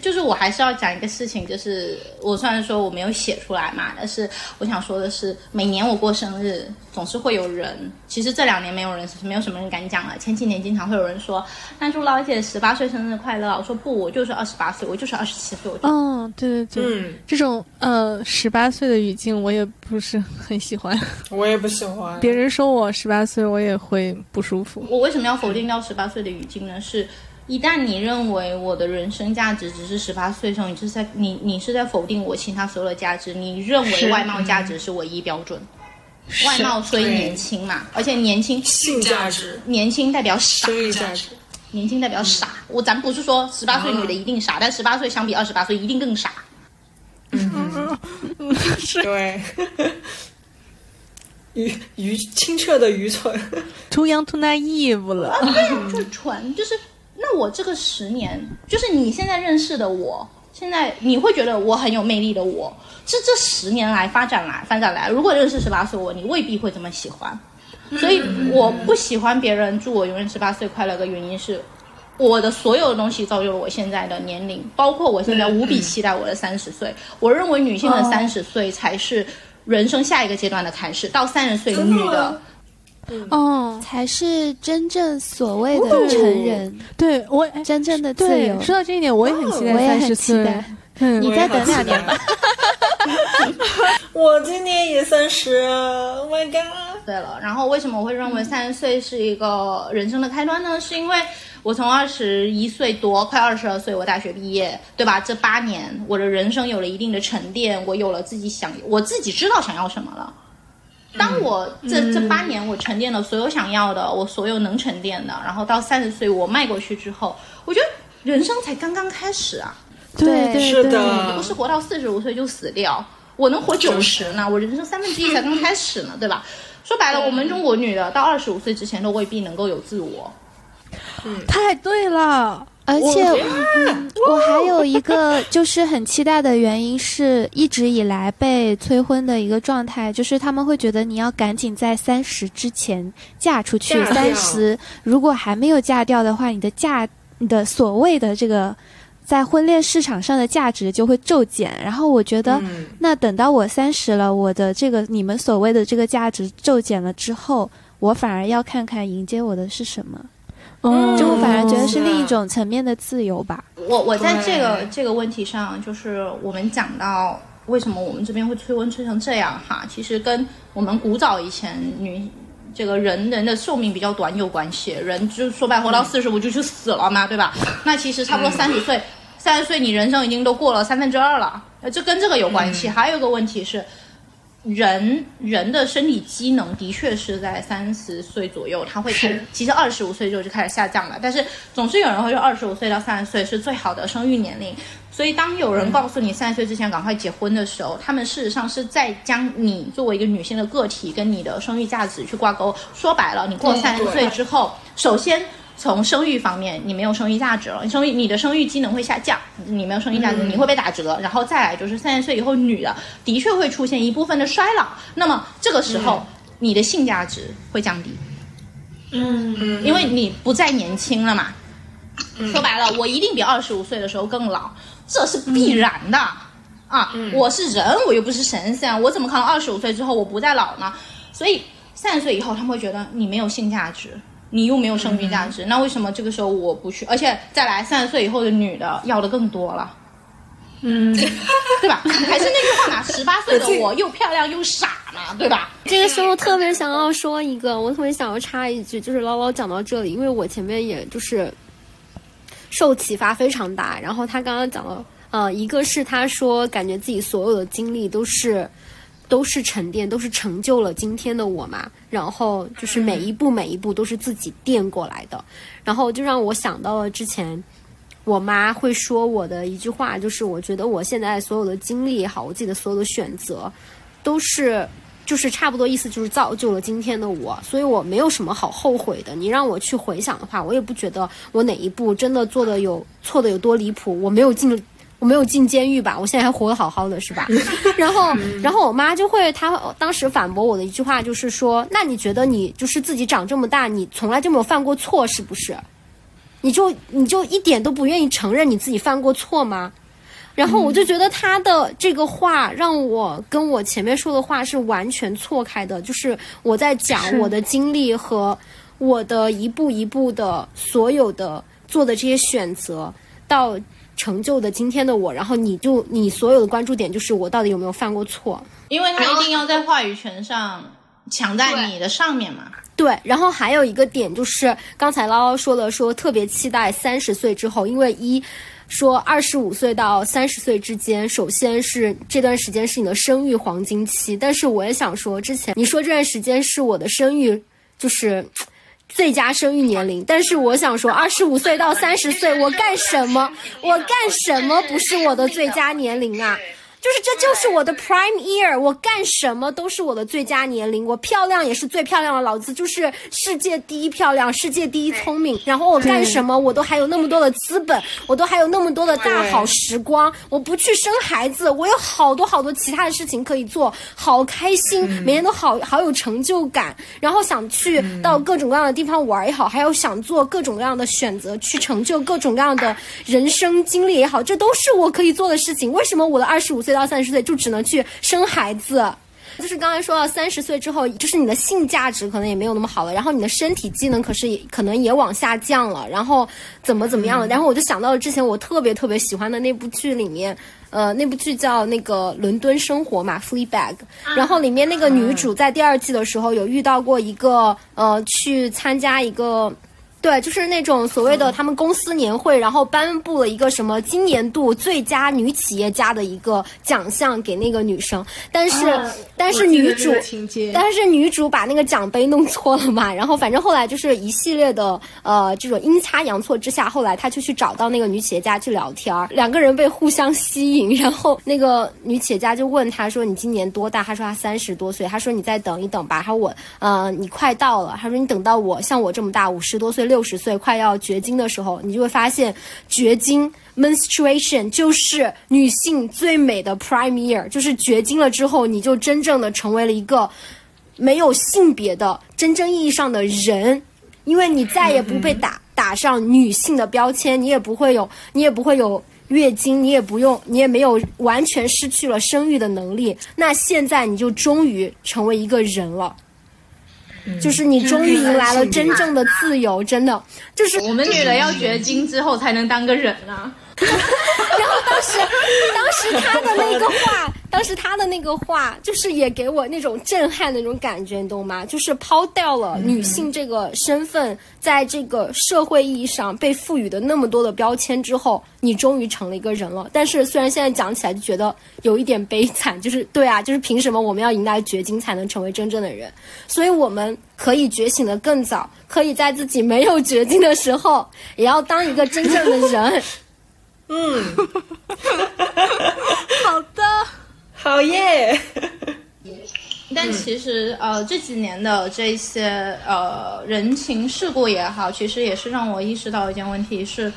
就是我还是要讲一个事情，就是我虽然说我没有写出来嘛，但是我想说的是，每年我过生日，总是会有人，其实这两年没有人，没有什么人敢讲了。前几年经常会有人说，那祝老姐十八岁生日快乐。我说不，我就是二十八岁，我就是二十七岁。嗯，对对对，这种呃十八岁的语境我也不是很喜欢，我也不喜欢。别人说我十八岁，我也会不舒服。我为什么要否定掉十八岁的语境呢？是。一旦你认为我的人生价值只是十八岁的时候，你是在你你是在否定我其他所有的价值。你认为外貌价值是唯一标准，外貌虽年轻嘛，而且年轻性价值，年轻代表傻，价值，年轻代表傻。我咱不是说十八岁女的一定傻，但十八岁相比二十八岁一定更傻。嗯，对，愚愚清澈的愚蠢，too young too naive 了，就蠢就是。那我这个十年，就是你现在认识的我，现在你会觉得我很有魅力的我，是这十年来发展来发展来。如果认识十八岁我，你未必会这么喜欢。所以我不喜欢别人祝我永远十八岁快乐的原因是，我的所有的东西造就了我现在的年龄，包括我现在无比期待我的三十岁。我认为女性的三十岁才是人生下一个阶段的开始，到三十岁的女的。哦，才是真正所谓的成人。对我真正的自由。说到这一点，我也很期待三十岁。你再等两年吧。我今年也三十，Oh my god！对了，然后为什么我会认为三十岁是一个人生的开端呢？是因为我从二十一岁多，快二十二岁，我大学毕业，对吧？这八年，我的人生有了一定的沉淀，我有了自己想，我自己知道想要什么了。当我这这八年我沉淀了所有想要的，我所有能沉淀的，然后到三十岁我迈过去之后，我觉得人生才刚刚开始啊！对对是的，不是活到四十五岁就死掉，我能活九十呢，我人生三分之一才刚开始呢，对吧？说白了，我们中国女的到二十五岁之前都未必能够有自我。太对了。而且，我还有一个 就是很期待的原因，是一直以来被催婚的一个状态，就是他们会觉得你要赶紧在三十之前嫁出去。三十如果还没有嫁掉的话，你的价，你的所谓的这个在婚恋市场上的价值就会骤减。然后我觉得，那等到我三十了，我的这个你们所谓的这个价值骤减了之后，我反而要看看迎接我的是什么。就我反而觉得是另一种层面的自由吧。我我在这个这个问题上，就是我们讲到为什么我们这边会催婚催成这样哈，其实跟我们古早以前女这个人人的寿命比较短有关系。人就说白活到四十五就去死了嘛，对吧？那其实差不多三十岁，三十岁你人生已经都过了三分之二了，这跟这个有关系。还有一个问题是。人人的生理机能的确是在三十岁左右，他会开，其实二十五岁之后就开始下降了。但是总是有人会说，二十五岁到三十岁是最好的生育年龄。所以当有人告诉你三十岁之前赶快结婚的时候，他们事实上是在将你作为一个女性的个体跟你的生育价值去挂钩。说白了，你过三十岁之后，首先从生育方面，你没有生育价值了，你生育你的生育机能会下降，你没有生育价值，你会被打折。然后再来就是三十岁以后，女的的确会出现一部分的衰老，那么这个时候、你的性价值会降低，嗯因为你不再年轻了嘛。说白了，我一定比二十五岁的时候更老，这是必然的。啊，我是人，我又不是神仙，我怎么可能二十五岁之后我不再老呢？所以三十岁以后，他们会觉得你没有性价值，你又没有生育价值，那为什么这个时候我不去？而且再来，三十岁以后的女的要的更多了，嗯，对吧？还是那句话嘛，十八岁的我又漂亮又傻嘛，对吧？这个时候特别想要说一个，我特别想要插一句，就是唠唠讲到这里，因为我前面也就是受启发非常大。然后他刚刚讲了，呃，一个是他说感觉自己所有的经历都是都是沉淀，都是成就了今天的我嘛。然后就是每一步每一步都是自己垫过来的，然后就让我想到了之前。我妈会说我的一句话，就是我觉得我现在所有的经历也好，我自己的所有的选择，都是就是差不多意思就是造就了今天的我，所以我没有什么好后悔的。你让我去回想的话，我也不觉得我哪一步真的做的有错的有多离谱，我没有进。我没有进监狱吧？我现在还活得好好的，是吧？然后，然后我妈就会，她当时反驳我的一句话就是说：“那你觉得你就是自己长这么大，你从来就没有犯过错，是不是？你就你就一点都不愿意承认你自己犯过错吗？”然后我就觉得他的这个话让我跟我前面说的话是完全错开的，就是我在讲我的经历和我的一步一步的所有的做的这些选择到成就的今天的我，然后你就你所有的关注点就是我到底有没有犯过错。因为他一定要在话语权上抢在你的上面嘛。对，然后还有一个点就是刚才唠唠说了，说特别期待三十岁之后，因为一说二十五岁到三十岁之间，首先是这段时间是你的生育黄金期，但是我也想说，之前你说这段时间是我的生育就是。最佳生育年龄，但是我想说，二十五岁到三十岁，我干什么？我干什么不是我的最佳年龄啊？就是这就是我的 prime year，我干什么都是我的最佳年龄，我漂亮也是最漂亮的，老子就是世界第一漂亮，世界第一聪明，然后我干什么我都还有那么多的资本，我都还有那么多的大好时光，我不去生孩子，我有好多好多其他的事情可以做，好开心，每天都好好有成就感，然后想去到各种各样的地方玩也好，还有想做各种各样的选择，去成就各种各样的人生经历也好，这都是我可以做的事情。为什么我的二十五岁到三十岁就只能去生孩子？就是刚才说到三十岁之后，就是你的性价值可能也没有那么好了，然后你的身体机能可是也可能也往下降了，然后怎么怎么样了？然后我就想到了之前我特别特别喜欢的那部剧里面，呃，那部剧叫那个《伦敦生活》嘛，《Fleabag》，然后里面那个女主在第二季的时候有遇到过一个呃，去参加一个。对，就是那种所谓的他们公司年会，然后颁布了一个什么今年度最佳女企业家的一个奖项给那个女生，但是、但是女主，但是女主把那个奖杯弄错了嘛，然后反正后来就是一系列的呃这种阴差阳错之下，后来她就去找到那个女企业家去聊天儿，两个人被互相吸引，然后那个女企业家就问她说你今年多大？她说她三十多岁，她说你再等一等吧，她说我呃你快到了，她说你等到我像我这么大五十多岁六十岁快要绝经的时候，你就会发现绝经 menstruation 就是女性最美的 prime year，就是绝经了之后，你就真正的成为了一个没有性别的真正意义上的人，因为你再也不被打打上女性的标签，你也不会有，你也不会有。月经，你也不用，你也没有完全失去了生育的能力。那现在你就终于成为一个人了，就是你终于迎来了真正的自由，真的。就是我们女的要绝经之后才能当个人啊。然后当时，当时他的那个话，当时他的那个话，就是也给我那种震撼的那种感觉，你懂吗？就是抛掉了女性这个身份，在这个社会意义上被赋予的那么多的标签之后，你终于成了一个人了。但是虽然现在讲起来就觉得有一点悲惨，就是对啊，就是凭什么我们要迎来绝经才能成为真正的人？所以我们可以觉醒的更早，可以在自己没有绝经的时候，也要当一个真正的人。嗯，好的，好耶！但但其实呃这几年的这些呃人情世故也好，其实也是让我意识到一件问题是，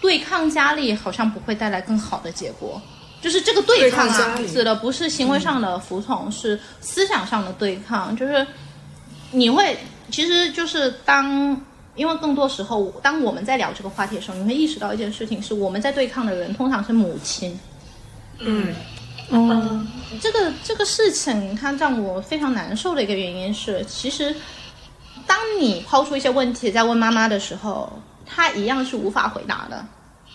对抗家里好像不会带来更好的结果。就是这个对抗啊，指的不是行为上的服从，是思想上的对抗。就是你会，其实就是当，因为更多时候，当我们在聊这个话题的时候，你会意识到一件事情，是我们在对抗的人通常是母亲。嗯嗯这个这个事情，它让我非常难受的一个原因是，其实当你抛出一些问题在问妈妈的时候，她一样是无法回答的。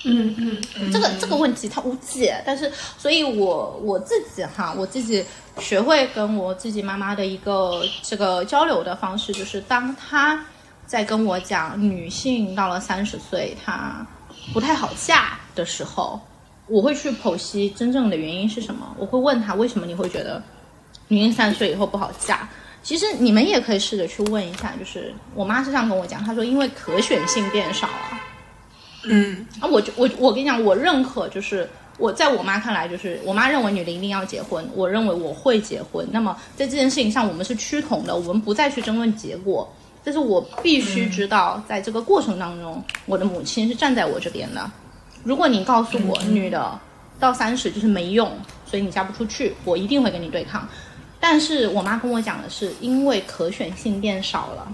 嗯嗯这个这个问题它无解，但是，所以我我自己哈，我自己学会跟我自己妈妈的一个这个交流的方式，就是当她在跟我讲女性到了三十岁她不太好嫁的时候，我会去剖析真正的原因是什么。我会问她为什么你会觉得女性三十岁以后不好嫁？其实你们也可以试着去问一下，就是我妈是这样跟我讲，她说因为可选性变少了。嗯啊，我就我我跟你讲，我认可，就是我在我妈看来，就是我妈认为女的一定要结婚，我认为我会结婚。那么在这件事情上，我们是趋同的，我们不再去争论结果。但是我必须知道，在这个过程当中，我的母亲是站在我这边的。如果你告诉我女的到三十就是没用，所以你嫁不出去，我一定会跟你对抗。但是我妈跟我讲的是，因为可选性变少了，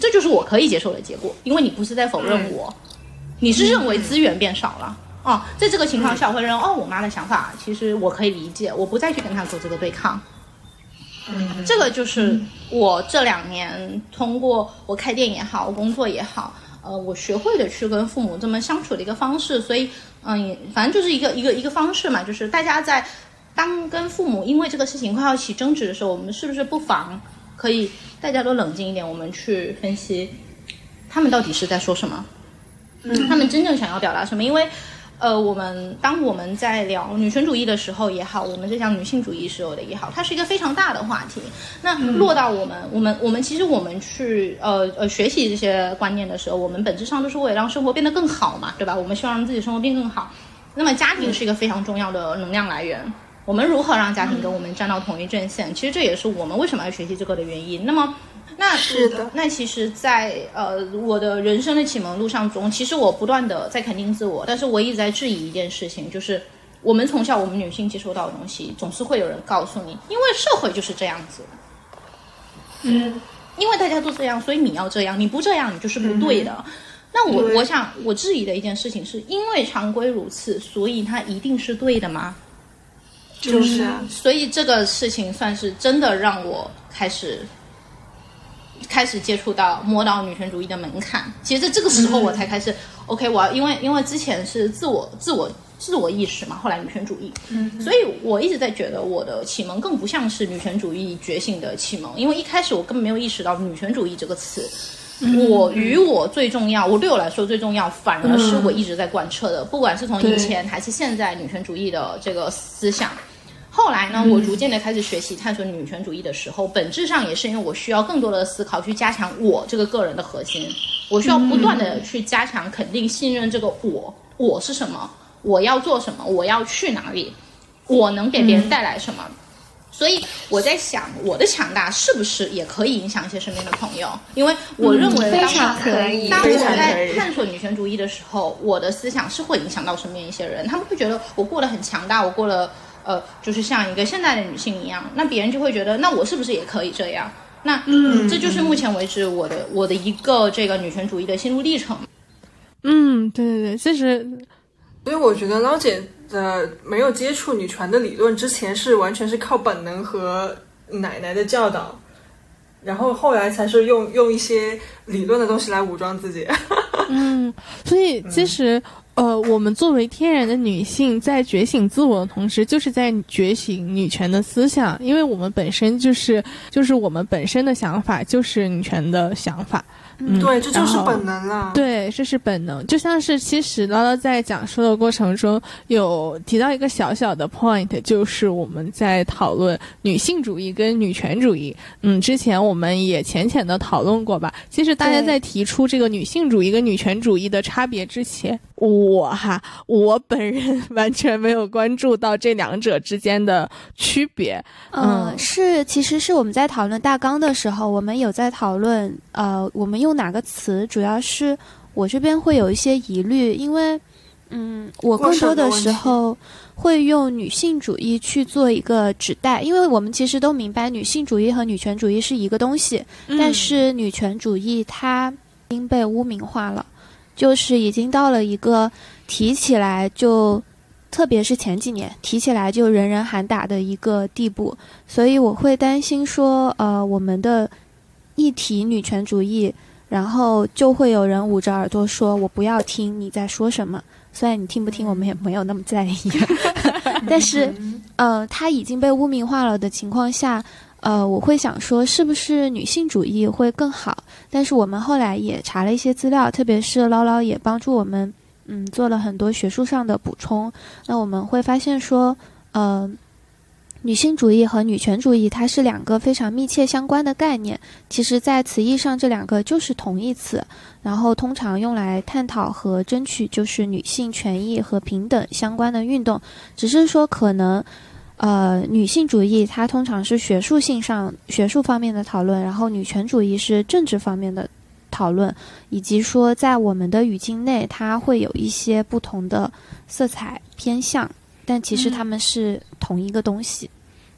这就是我可以接受的结果，因为你不是在否认我。你是认为资源变少了哦，在这个情况下，我会认为哦，我妈的想法其实我可以理解，我不再去跟她做这个对抗。嗯，这个就是我这两年通过我开店也好，我工作也好，呃，我学会的去跟父母这么相处的一个方式。所以，嗯，反正就是一个一个一个方式嘛，就是大家在当跟父母因为这个事情快要起争执的时候，我们是不是不妨可以大家都冷静一点，我们去分析他们到底是在说什么。他们真正想要表达什么？因为，呃，我们当我们在聊女权主义的时候也好，我们在讲女性主义时候的也好，它是一个非常大的话题。那落到我们，我们，我们其实我们去呃呃学习这些观念的时候，我们本质上都是为了让生活变得更好嘛，对吧？我们希望让自己生活变更好。那么家庭是一个非常重要的能量来源。我们如何让家庭跟我们站到同一阵线？其实这也是我们为什么要学习这个的原因。那么。那是的，那其实在，呃我的人生的启蒙路上中，其实我不断的在肯定自我，但是我一直在质疑一件事情，就是我们从小我们女性接收到的东西，总是会有人告诉你，因为社会就是这样子，嗯，因为大家都这样，所以你要这样，你不这样你就是不对的。那我我想我质疑的一件事情是，因为常规如此，所以它一定是对的吗？就是啊，所以这个事情算是真的让我开始开始接触到摸到女权主义的门槛。其实在这个时候我才开始、OK，我要因为因为之前是自我自我自我意识嘛，后来女权主义，嗯，所以我一直在觉得我的启蒙更不像是女权主义觉醒的启蒙，因为一开始我根本没有意识到女权主义这个词。我与我最重要，我对我来说最重要，反而是我一直在贯彻的，不管是从以前还是现在女权主义的这个思想。后来呢，我逐渐的开始学习探索女权主义的时候，本质上也是因为我需要更多的思考，去加强我这个个人的核心。我需要不断的去加强、肯定、信任这个我，我是什么，我要做什么，我要去哪里，我能给别人带来什么。所以我在想，我的强大是不是也可以影响一些身边的朋友？因为我认为当非常可以当我在探索女权主义的时候，我的思想是会影响到身边一些人，他们会觉得我过得很强大，我过了呃，就是像一个现代的女性一样，那别人就会觉得，那我是不是也可以这样？那嗯，这就是目前为止我的我的一个这个女权主义的心路历程。嗯，对对对，其实所以我觉得捞姐的没有接触女权的理论之前是完全是靠本能和奶奶的教导，然后后来才是用用一些理论的东西来武装自己。嗯，所以其实。呃，我们作为天然的女性，在觉醒自我的同时，就是在觉醒女权的思想，因为我们本身就是就是我们本身的想法就是女权的想法，嗯，对，这就是本能了。对，这是本能，就像是其实唠唠在讲述的过程中有提到一个小小的 point，就是我们在讨论女性主义跟女权主义。嗯，之前我们也浅浅的讨论过吧。其实大家在提出这个女性主义跟女权主义的差别之前，我哈我本人 完全没有关注到这两者之间的区别。嗯，嗯是，其实是我们在讨论大纲的时候，我们有在讨论，呃，我们用哪个词，主要是我这边会有一些疑虑，因为，嗯，我更多的时候会用女性主义去做一个指代，因为我们其实都明白女性主义和女权主义是一个东西，但是女权主义它已经被污名化了，就是已经到了一个提起来就，特别是前几年提起来就人人喊打的一个地步，所以我会担心说，呃，我们的议题女权主义，然后就会有人捂着耳朵说我不要听你在说什么，虽然你听不听我们也没有那么在意，但是，呃，它已经被污名化了的情况下。呃，我会想说，是不是女性主义会更好？但是我们后来也查了一些资料，特别是捞捞也帮助我们，嗯，做了很多学术上的补充。那我们会发现说，呃，女性主义和女权主义它是两个非常密切相关的概念。其实，在词义上，这两个就是同义词，然后通常用来探讨和争取就是女性权益和平等相关的运动。只是说可能。呃，女性主义它通常是学术性上、学术方面的讨论，然后女权主义是政治方面的讨论，以及说在我们的语境内，它会有一些不同的色彩偏向，但其实他们是同一个东西。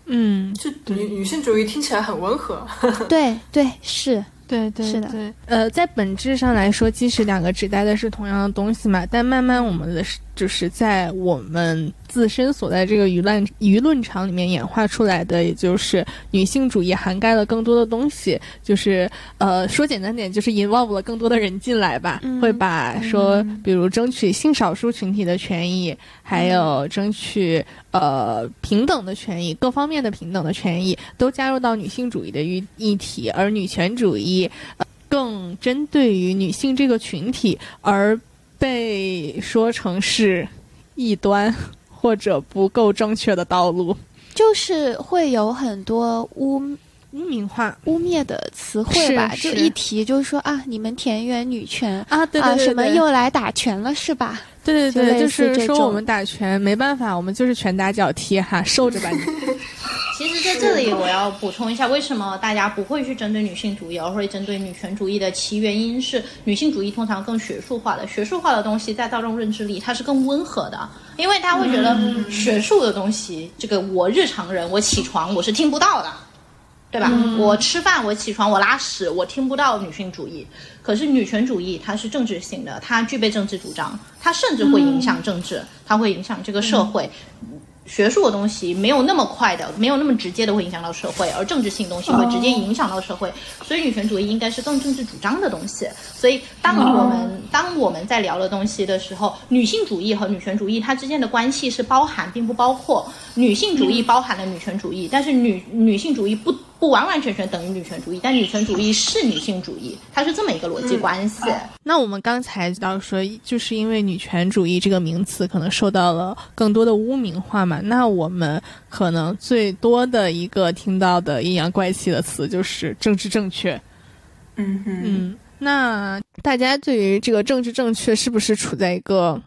嗯，是女女性主义听起来很温和，对对是，对对是的。对，呃，在本质上来说，即使两个指代的是同样的东西嘛，但慢慢我们的是就是在我们自身所在这个舆论舆论场里面演化出来的，也就是女性主义涵盖了更多的东西，就是呃，说简单点，就是 involve 了更多的人进来吧，嗯会把说，比如争取性少数群体的权益，还有争取呃平等的权益，各方面的平等的权益，都加入到女性主义的议议题，而女权主义。呃更针对于女性这个群体，而被说成是异端或者不够正确的道路，就是会有很多污污名化污蔑的词汇吧，就一提就是说啊，你们田园女权。啊，对对啊，对什么又来打拳了是吧？对对对，就就是说我们打拳没办法，我们就是拳打脚踢哈，受着吧你。其实在这里我要补充一下，为什么大家不会去针对女性主义，而会针对女权主义的其原因是，女性主义通常更学术化的，学术化的东西在大众认知里它是更温和的，因为他会觉得学术的东西，这个我日常人我起床我是听不到的。对吧？我吃饭，我起床，我拉屎，我听不到女性主义。可是女权主义它是政治性的，它具备政治主张，它甚至会影响政治，它会影响这个社会。学术的东西没有那么快的，没有那么直接的会影响到社会，而政治性东西会直接影响到社会。所以女权主义应该是更政治主张的东西。所以当我们、当我们在聊的东西的时候，女性主义和女权主义它之间的关系是包含并不包括。女性主义包含了女权主义，但是女女性主义不不完完全全等于女权主义，但女权主义是女性主义，它是这么一个逻辑关系。那我们刚才提到说，就是因为女权主义这个名词可能受到了更多的污名化嘛，那我们可能最多的一个听到的阴阳怪气的词就是政治正确。嗯哼，嗯，那大家对于这个政治正确是不是处在一个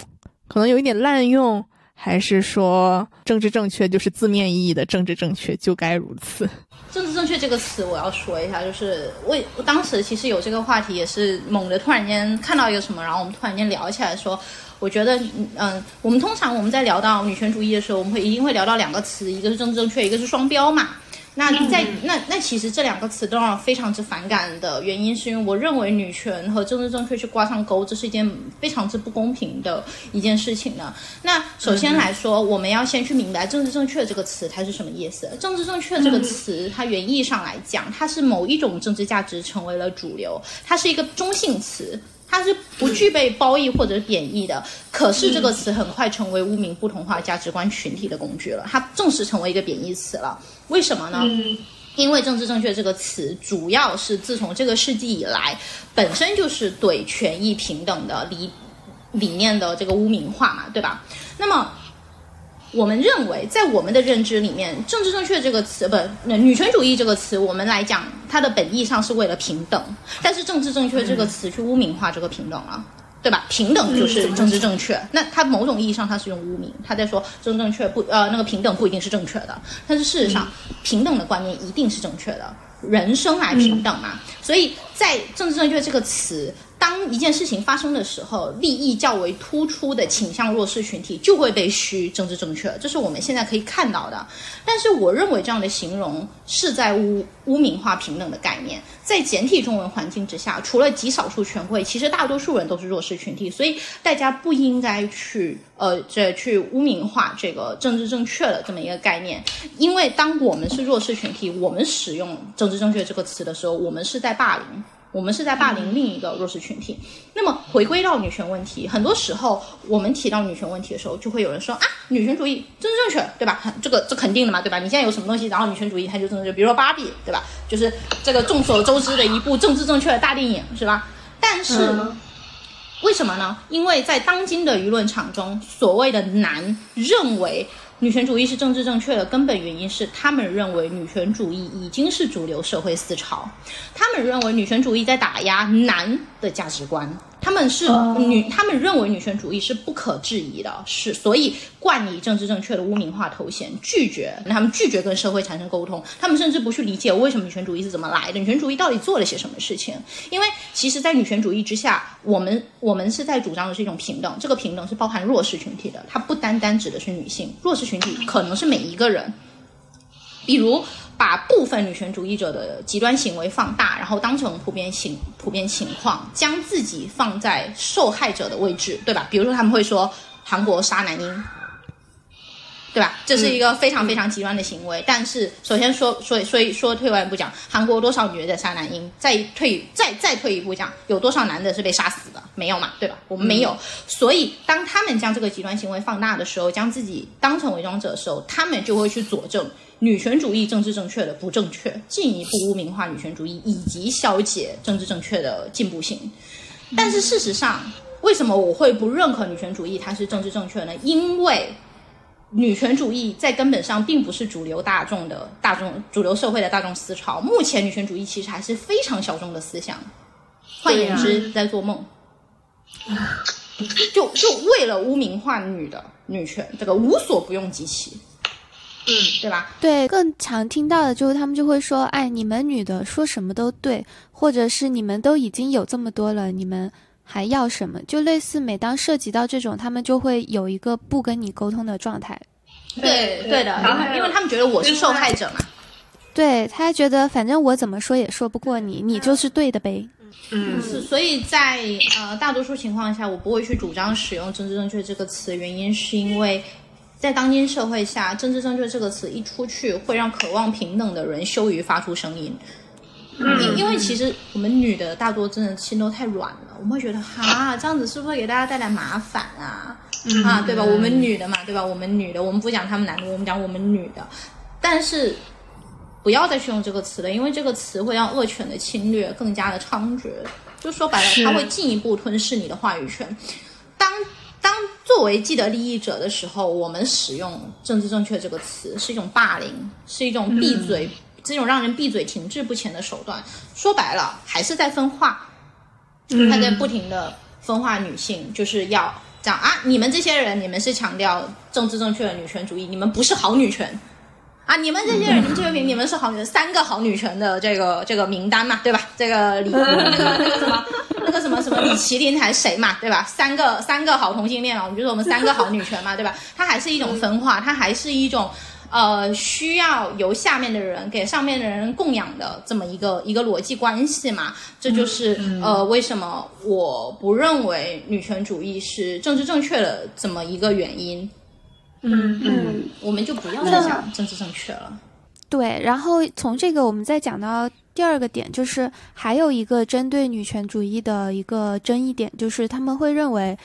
可能有一点滥用，还是说政治正确就是字面意义的政治正确就该如此？政治正确这个词，我要说一下，就是为我当时其实有这个话题，也是猛的突然间看到一个什么，然后我们突然间聊起来说，我觉得嗯，我们通常我们在聊到女权主义的时候，我们会一定会聊到两个词，一个是政治正确，一个是双标嘛。那在那那其实这两个词都让我非常之反感的原因，是因为我认为女权和政治正确去挂上钩，这是一件非常之不公平的一件事情呢。那首先来说，我们要先去明白“政治正确”这个词它是什么意思。政治正确这个词，它原意上来讲，它是某一种政治价值成为了主流，它是一个中性词。它是不具备褒义或者贬义的，可是这个词很快成为污名不同化价值观群体的工具了，它正式成为一个贬义词了。为什么呢？因为政治正确这个词，主要是自从这个世纪以来，本身就是对权益平等的理理念的这个污名化嘛，对吧？那么，我们认为，在我们的认知里面，政治正确这个词，不，那女权主义这个词，我们来讲，它的本意上是为了平等，但是政治正确这个词去污名化这个平等了。对吧？平等就是政治正确，那它某种意义上它是用污名，他在说政治正确不呃那个平等不一定是正确的，但是事实上平等的观念一定是正确的，人生来平等嘛，所以在政治正确这个词。当一件事情发生的时候，利益较为突出的倾向弱势群体就会被虚政治正确，这是我们现在可以看到的。但是，我认为这样的形容是在污污名化平等的概念。在简体中文环境之下，除了极少数权贵，其实大多数人都是弱势群体，所以大家不应该去呃这去污名化这个政治正确的这么一个概念。因为当我们是弱势群体，我们使用政治正确这个词的时候，我们是在霸凌。我们是在霸凌另一个弱势群体。那么回归到女权问题，很多时候我们提到女权问题的时候，就会有人说啊，女权主义政治正确，对吧？这个这肯定的嘛，对吧？你现在有什么东西，然后女权主义它就政治，比如说芭比，对吧？就是这个众所周知的一部政治正确的大电影，是吧？但是为什么呢？因为在当今的舆论场中，所谓的男认为。女权主义是政治正确的根本原因是，他们认为女权主义已经是主流社会思潮，他们认为女权主义在打压男的价值观。他们是女，他们认为女权主义是不可质疑的，是所以冠以政治正确的污名化头衔，拒绝他们拒绝跟社会产生沟通，他们甚至不去理解为什么女权主义是怎么来的，女权主义到底做了些什么事情？因为其实，在女权主义之下，我们我们是在主张的是一种平等，这个平等是包含弱势群体的，它不单单指的是女性，弱势群体可能是每一个人，比如。把部分女权主义者的极端行为放大，然后当成普遍情普遍情况，将自己放在受害者的位置，对吧？比如说他们会说韩国杀男婴，对吧？这是一个非常非常极端的行为。但是首先说，所以所以说退一步讲，韩国多少女的杀男婴？再退再再退一步讲，有多少男的是被杀死的？没有嘛，对吧？我们没有。所以当他们将这个极端行为放大的时候，将自己当成伪装者的时候，他们就会去佐证。女权主义政治正确的不正确，进一步污名化女权主义，以及消解政治正确的进步性。但是事实上，为什么我会不认可女权主义它是政治正确呢？因为女权主义在根本上并不是主流大众的大众主流社会的大众思潮。目前女权主义其实还是非常小众的思想。换言之，在做梦。就就为了污名化女的女权，这个无所不用其极。嗯，对吧？对，更常听到的就是他们就会说：“哎，你们女的说什么都对，或者是你们都已经有这么多了，你们还要什么？”就类似，每当涉及到这种，他们就会有一个不跟你沟通的状态。对，对的，因为他们觉得我是受害者嘛。对他觉得反正我怎么说也说不过你，你就是对的呗。嗯，是，所以在呃大多数情况下，我不会去主张使用“政治正确”这个词，原因是因为。在当今社会下，“政治正确”这个词一出去，会让渴望平等的人羞于发出声音。因因为其实我们女的大多真的心都太软了，我们会觉得哈，这样子是不是给大家带来麻烦啊？啊，对吧？我们女的嘛，对吧？我们女的，我们不讲他们男的，我们讲我们女的。但是不要再去用这个词了，因为这个词会让恶犬的侵略更加的猖獗。就说白了，它会进一步吞噬你的话语权。作为既得利益者的时候，我们使用“政治正确”这个词是一种霸凌，是一种闭嘴，这种让人闭嘴、停滞不前的手段。说白了，还是在分化，他在不停的分化女性，就是要讲啊，你们这些人，你们是强调政治正确的女权主义，你们不是好女权。啊，你们这些人，你们这些名，你们是好女三个好女权的这个这个名单嘛，对吧？这个李那个那个什么那个什么什么李 麒麟还是谁嘛，对吧？三个三个好同性恋嘛，我们就说我们三个好女权嘛，对吧？它还是一种分化，它还是一种呃需要由下面的人给上面的人供养的这么一个一个逻辑关系嘛。这就是呃为什么我不认为女权主义是政治正确的这么一个原因。嗯嗯，我们就不要再讲政治正确了。对，然后从这个我们再讲到第二个点，就是还有一个针对女权主义的一个争议点，就是他们会认为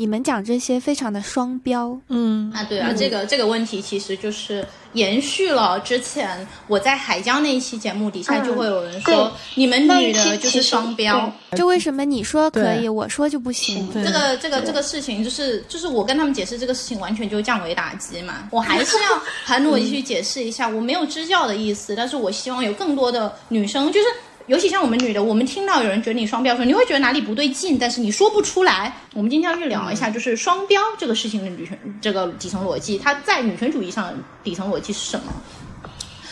你们讲这些非常的双标。嗯啊，对啊，这个这个问题其实就是延续了之前我在海椒那一期节目底下就会有人说、对你们女的就是双标。就为什么你说可以，我说就不行？这个这个这个事情，就是就是我跟他们解释这个事情，完全就降维打击嘛。我还是要很努力去解释一下，我没有支教的意思，但是我希望有更多的女生，就是尤其像我们女的，我们听到有人觉得你双标的时候，你会觉得哪里不对劲，但是你说不出来。我们今天要去聊一下，就是双标这个事情的女权这个底层逻辑，它在女权主义上的底层逻辑是什么？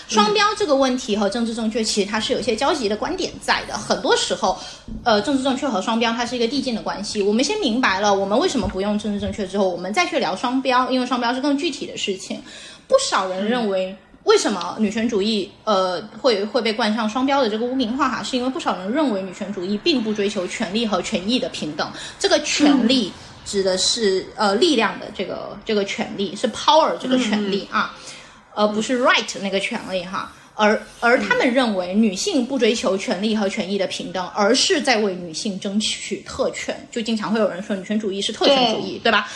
双标这个问题和政治正确其实它是有一些交集的观点在的。很多时候，呃，政治正确和双标它是一个递进的关系。我们先明白了我们为什么不用政治正确之后，我们再去聊双标，因为双标是更具体的事情。不少人认为。为什么女权主义呃会会被冠上双标的这个污名化哈？是因为不少人认为女权主义并不追求权利和权益的平等。这个权利指的是呃力量的这个这个权利，是 power 这个权利啊。而不是 right 那个权利哈。而而他们认为女性不追求权利和权益的平等，而是在为女性争取特权。就经常会有人说女权主义是特权主义，对吧？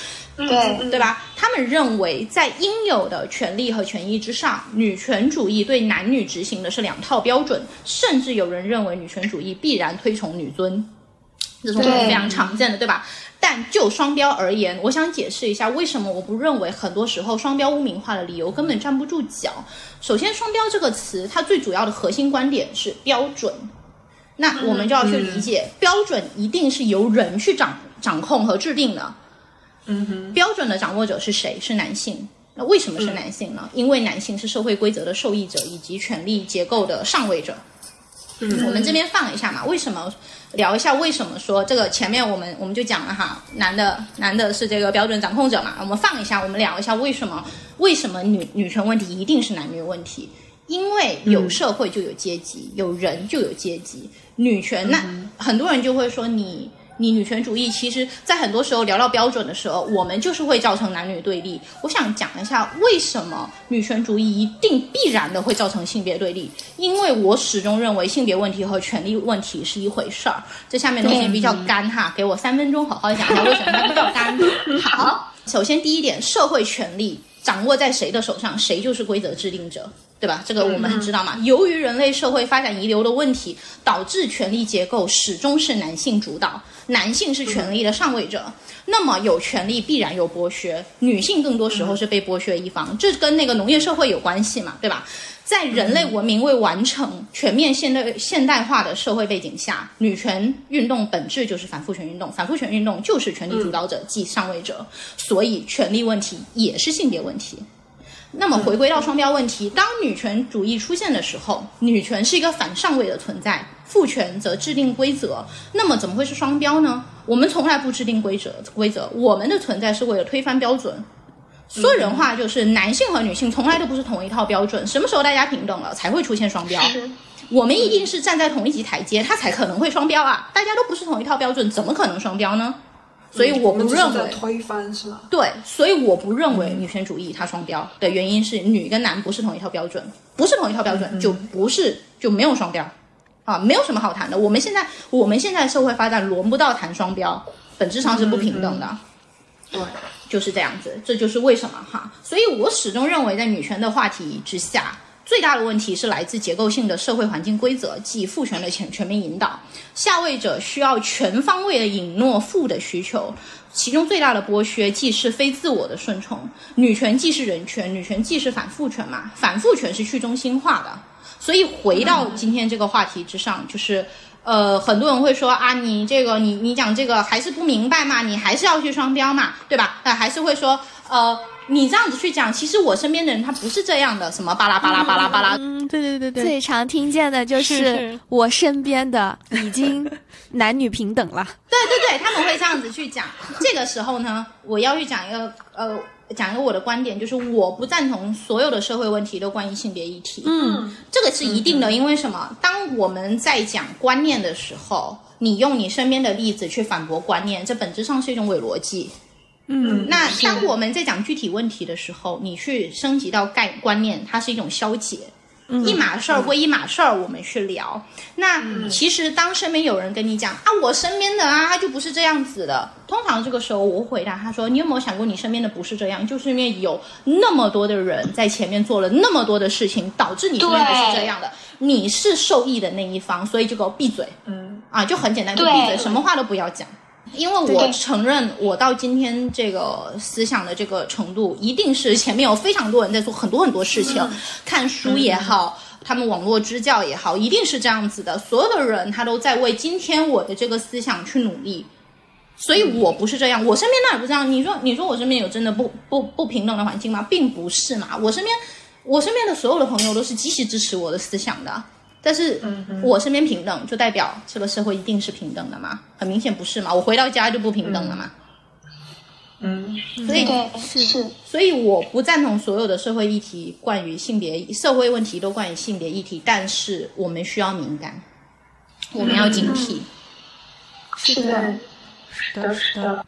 对对吧？他们认为在应有的权利和权益之上，女权主义对男女执行的是两套标准，甚至有人认为女权主义必然推崇女尊，这是非常常见的，对吧？但就双标而言，我想解释一下为什么我不认为很多时候双标污名化的理由根本站不住脚。首先，双标这个词它最主要的核心观点是标准，那我们就要去理解，标准一定是由人去掌掌控和制定的。嗯哼，标准的掌握者是谁？是男性。那为什么是男性呢？因为男性是社会规则的受益者以及权力结构的上位者。嗯，我们这边放一下嘛，为什么聊一下？为什么说这个前面我们我们就讲了哈，男的男的是这个标准掌控者嘛，我们放一下，我们聊一下为什么为什么女女权问题一定是男女问题？因为有社会就有阶级，有人就有阶级。女权那、很多人就会说你。你女权主义其实，在很多时候聊到标准的时候，我们就是会造成男女对立。我想讲一下为什么女权主义一定必然的会造成性别对立，因为我始终认为性别问题和权利问题是一回事儿。这下面东西比较干哈，给我三分钟好好讲一下为什么它比较干。好，首先第一点，社会权利掌握在谁的手上，谁就是规则制定者。对吧？这个我们很知道嘛。由于人类社会发展遗留的问题，导致权力结构始终是男性主导，男性是权力的上位者。那么有权利必然有剥削，女性更多时候是被剥削一方，这跟那个农业社会有关系嘛，对吧？在人类文明未完成、全面现代现代化的社会背景下，女权运动本质就是反父权运动，反父权运动就是权力主导者即上位者，所以权力问题也是性别问题。那么回归到双标问题，当女权主义出现的时候，女权是一个反上位的存在，父权则制定规则。那么怎么会是双标呢？我们从来不制定规则，规则我们的存在是为了推翻标准。说人话就是，男性和女性从来都不是同一套标准。什么时候大家平等了，才会出现双标？我们一定是站在同一级台阶，他才可能会双标啊！大家都不是同一套标准，怎么可能双标呢？所以我不认为在推翻是吧？对，所以我不认为女权主义它双标的原因是女跟男不是同一套标准，不是同一套标准就不是就没有双标，啊，没有什么好谈的。我们现在我们现在社会发展轮不到谈双标，本质上是不平等的。对，就是这样子，这就是为什么哈。所以我始终认为，在女权的话题之下，最大的问题是来自结构性的社会环境规则即父权的全全面引导，下位者需要全方位的引诺父的需求。其中最大的剥削既是非自我的顺从，女权既是人权，女权既是反父权嘛，反父权是去中心化的。所以回到今天这个话题之上，就是呃，很多人会说啊，你这个你你讲这个还是不明白嘛，你还是要去双标嘛，对吧？呃，还是会说呃，你这样子去讲，其实我身边的人他不是这样的，什么巴拉巴拉巴拉巴拉，嗯，对对对对，最常听见的就是是我身边的已经男女平等了。对对对，他们会这样子去讲。这个时候呢，我要去讲一个呃，讲一个我的观点，就是我不赞同所有的社会问题都关于性别议题。嗯，这个是一定的，因为什么？当我们在讲观念的时候，你用你身边的例子去反驳观念，这本质上是一种伪逻辑。嗯，那当我们在讲具体问题的时候，你去升级到概观念，它是一种消解。一码事儿归一码事儿，我们去聊。那其实当身边有人跟你讲啊，我身边的啊，他就不是这样子的。通常这个时候，我回答他说：“你有没有想过，你身边的不是这样，就是因为有那么多的人在前面做了那么多的事情，导致你身边不是这样的。你是受益的那一方，所以就给我闭嘴。嗯，啊，就很简单，就闭嘴，什么话都不要讲。”因为我承认，我到今天这个思想的这个程度，一定是前面有非常多人在做很多很多事情，看书也好，他们网络支教也好，一定是这样子的。所有的人他都在为今天我的这个思想去努力，所以我不是这样，我身边那也不这样。你说，你说我身边有真的不不不平等的环境吗？并不是嘛，我身边我身边的所有的朋友都是积极支持我的思想的。但是我身边平等，就代表这个社会一定是平等的吗？很明显不是嘛！我回到家就不平等了嘛。嗯，所以是，所以我不赞同所有的社会议题关于性别、社会问题都关于性别议题，但是我们需要敏感，我们要警惕。是的，是的，是的。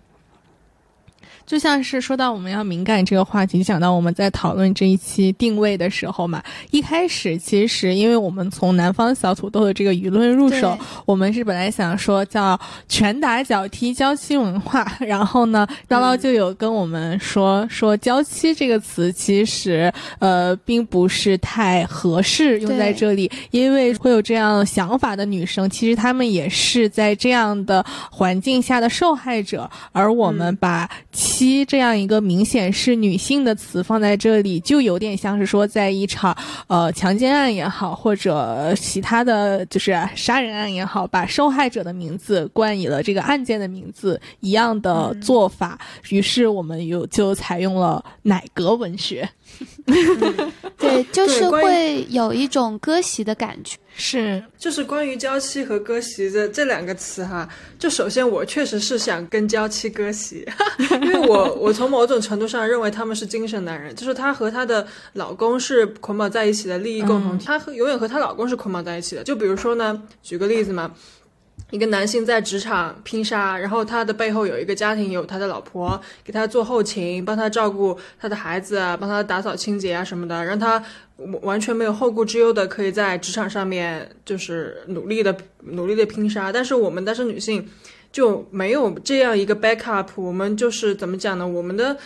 就像是说到我们要敏感这个话题，想到我们在讨论这一期定位的时候嘛，一开始其实因为我们从南方小土豆的这个舆论入手，我们是本来想说叫拳打脚踢娇妻文化，然后呢，叨叨就有跟我们说说娇妻这个词其实呃并不是太合适用在这里，因为会有这样想法的女生，其实她们也是在这样的环境下的受害者，而我们把。妻这样一个明显是女性的词放在这里，就有点像是说，在一场呃强奸案也好，或者其他的就是杀人案也好，把受害者的名字冠以了这个案件的名字一样的做法。于是我们有就采用了奶格文学。对，就是会有一种割席的感觉。是，就是关于娇妻和割席的这两个词哈。就首先，我确实是想跟娇妻割席，因为我我从某种程度上认为他们是精神男人，就是她和她的老公是捆绑在一起的利益共同体，她和永远和她老公是捆绑在一起的。就比如说呢，举个例子嘛。一个男性在职场拼杀，然后他的背后有一个家庭，有他的老婆给他做后勤，帮他照顾他的孩子啊，帮他打扫清洁啊什么的，让他完全没有后顾之忧的可以在职场上面就是努力的努力的拼杀。但是我们单身女性就没有这样一个 backup，我们就是怎么讲呢？我们的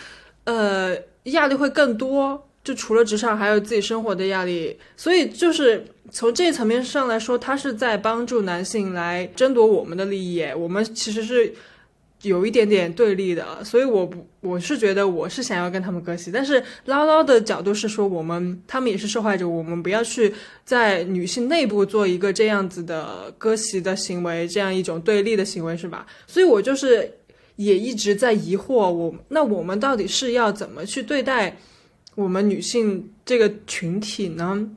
呃压力会更多。就除了职场，还有自己生活的压力，所以就是从这一层面上来说，他是在帮助男性来争夺我们的利益。我们其实是有一点点对立的，所以我不，我是觉得我是想要跟他们割席。但是唠唠的角度是说，我们他们也是受害者，我们不要去在女性内部做一个这样子的割席的行为，这样一种对立的行为，是吧？所以我就是也一直在疑惑，我那我们到底是要怎么去对待？我们女性这个群体呢，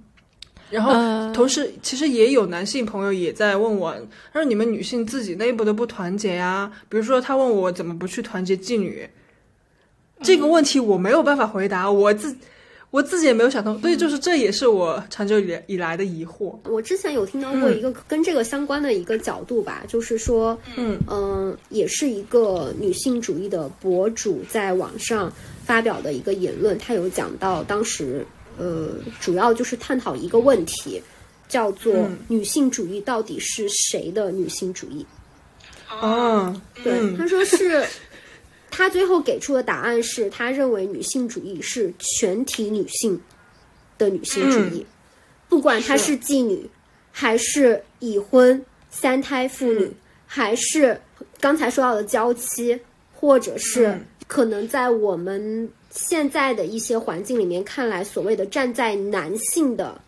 然后同时其实也有男性朋友也在问我，他说你们女性自己内部都不团结呀？比如说他问我怎么不去团结妓女，这个问题我没有办法回答，我自我自己也没有想通，所以就是这也是我长久以以来的疑惑。我之前有听到过一个跟这个相关的一个角度吧，就是说，嗯嗯，也是一个女性主义的博主在网上。发表的一个言论，他有讲到当时，呃，主要就是探讨一个问题，叫做女性主义到底是谁的女性主义？哦，对，他说是，他最后给出的答案是他认为女性主义是全体女性的女性主义，不管她是妓女，还是已婚三胎妇女，还是刚才说到的娇妻，或者是。可能在我们现在的一些环境里面看来，所谓的站在男性的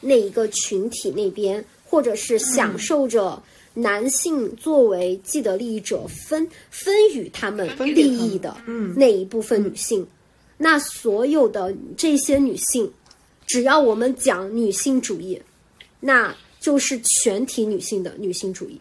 那一个群体那边，或者是享受着男性作为既得利益者分分与他们利益的那一部分女性，那所有的这些女性，只要我们讲女性主义，那就是全体女性的女性主义。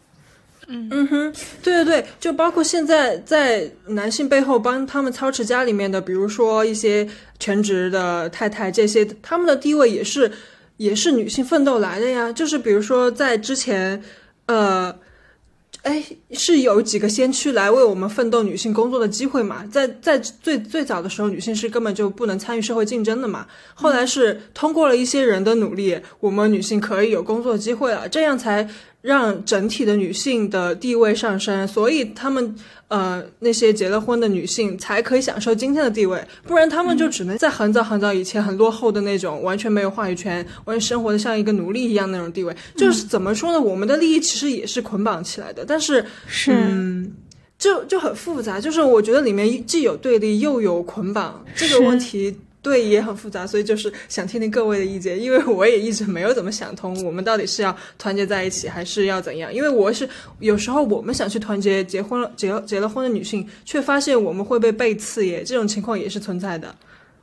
嗯哼，对对对，就包括现在在男性背后帮他们操持家里面的，比如说一些全职的太太，这些他们的地位也是也是女性奋斗来的呀。就是比如说在之前，呃哎，是有几个先驱来为我们奋斗女性工作的机会嘛？在在最最早的时候，女性是根本就不能参与社会竞争的嘛。后来是通过了一些人的努力，我们女性可以有工作机会了，这样才让整体的女性的地位上升。所以他们呃那些结了婚的女性才可以享受今天的地位，不然他们就只能在很早很早以前很落后的那种，完全没有话语权，完全生活的像一个奴隶一样那种地位。就是怎么说呢？我们的利益其实也是捆绑起来的，但是是。嗯，就就很复杂，就是我觉得里面既有对立又有捆绑，这个问题对也很复杂，所以就是想听听各位的意见，因为我也一直没有怎么想通，我们到底是要团结在一起，还是要怎样？因为我是有时候我们想去团结结婚了结结了婚的女性，却发现我们会被背刺耶，这种情况也是存在的。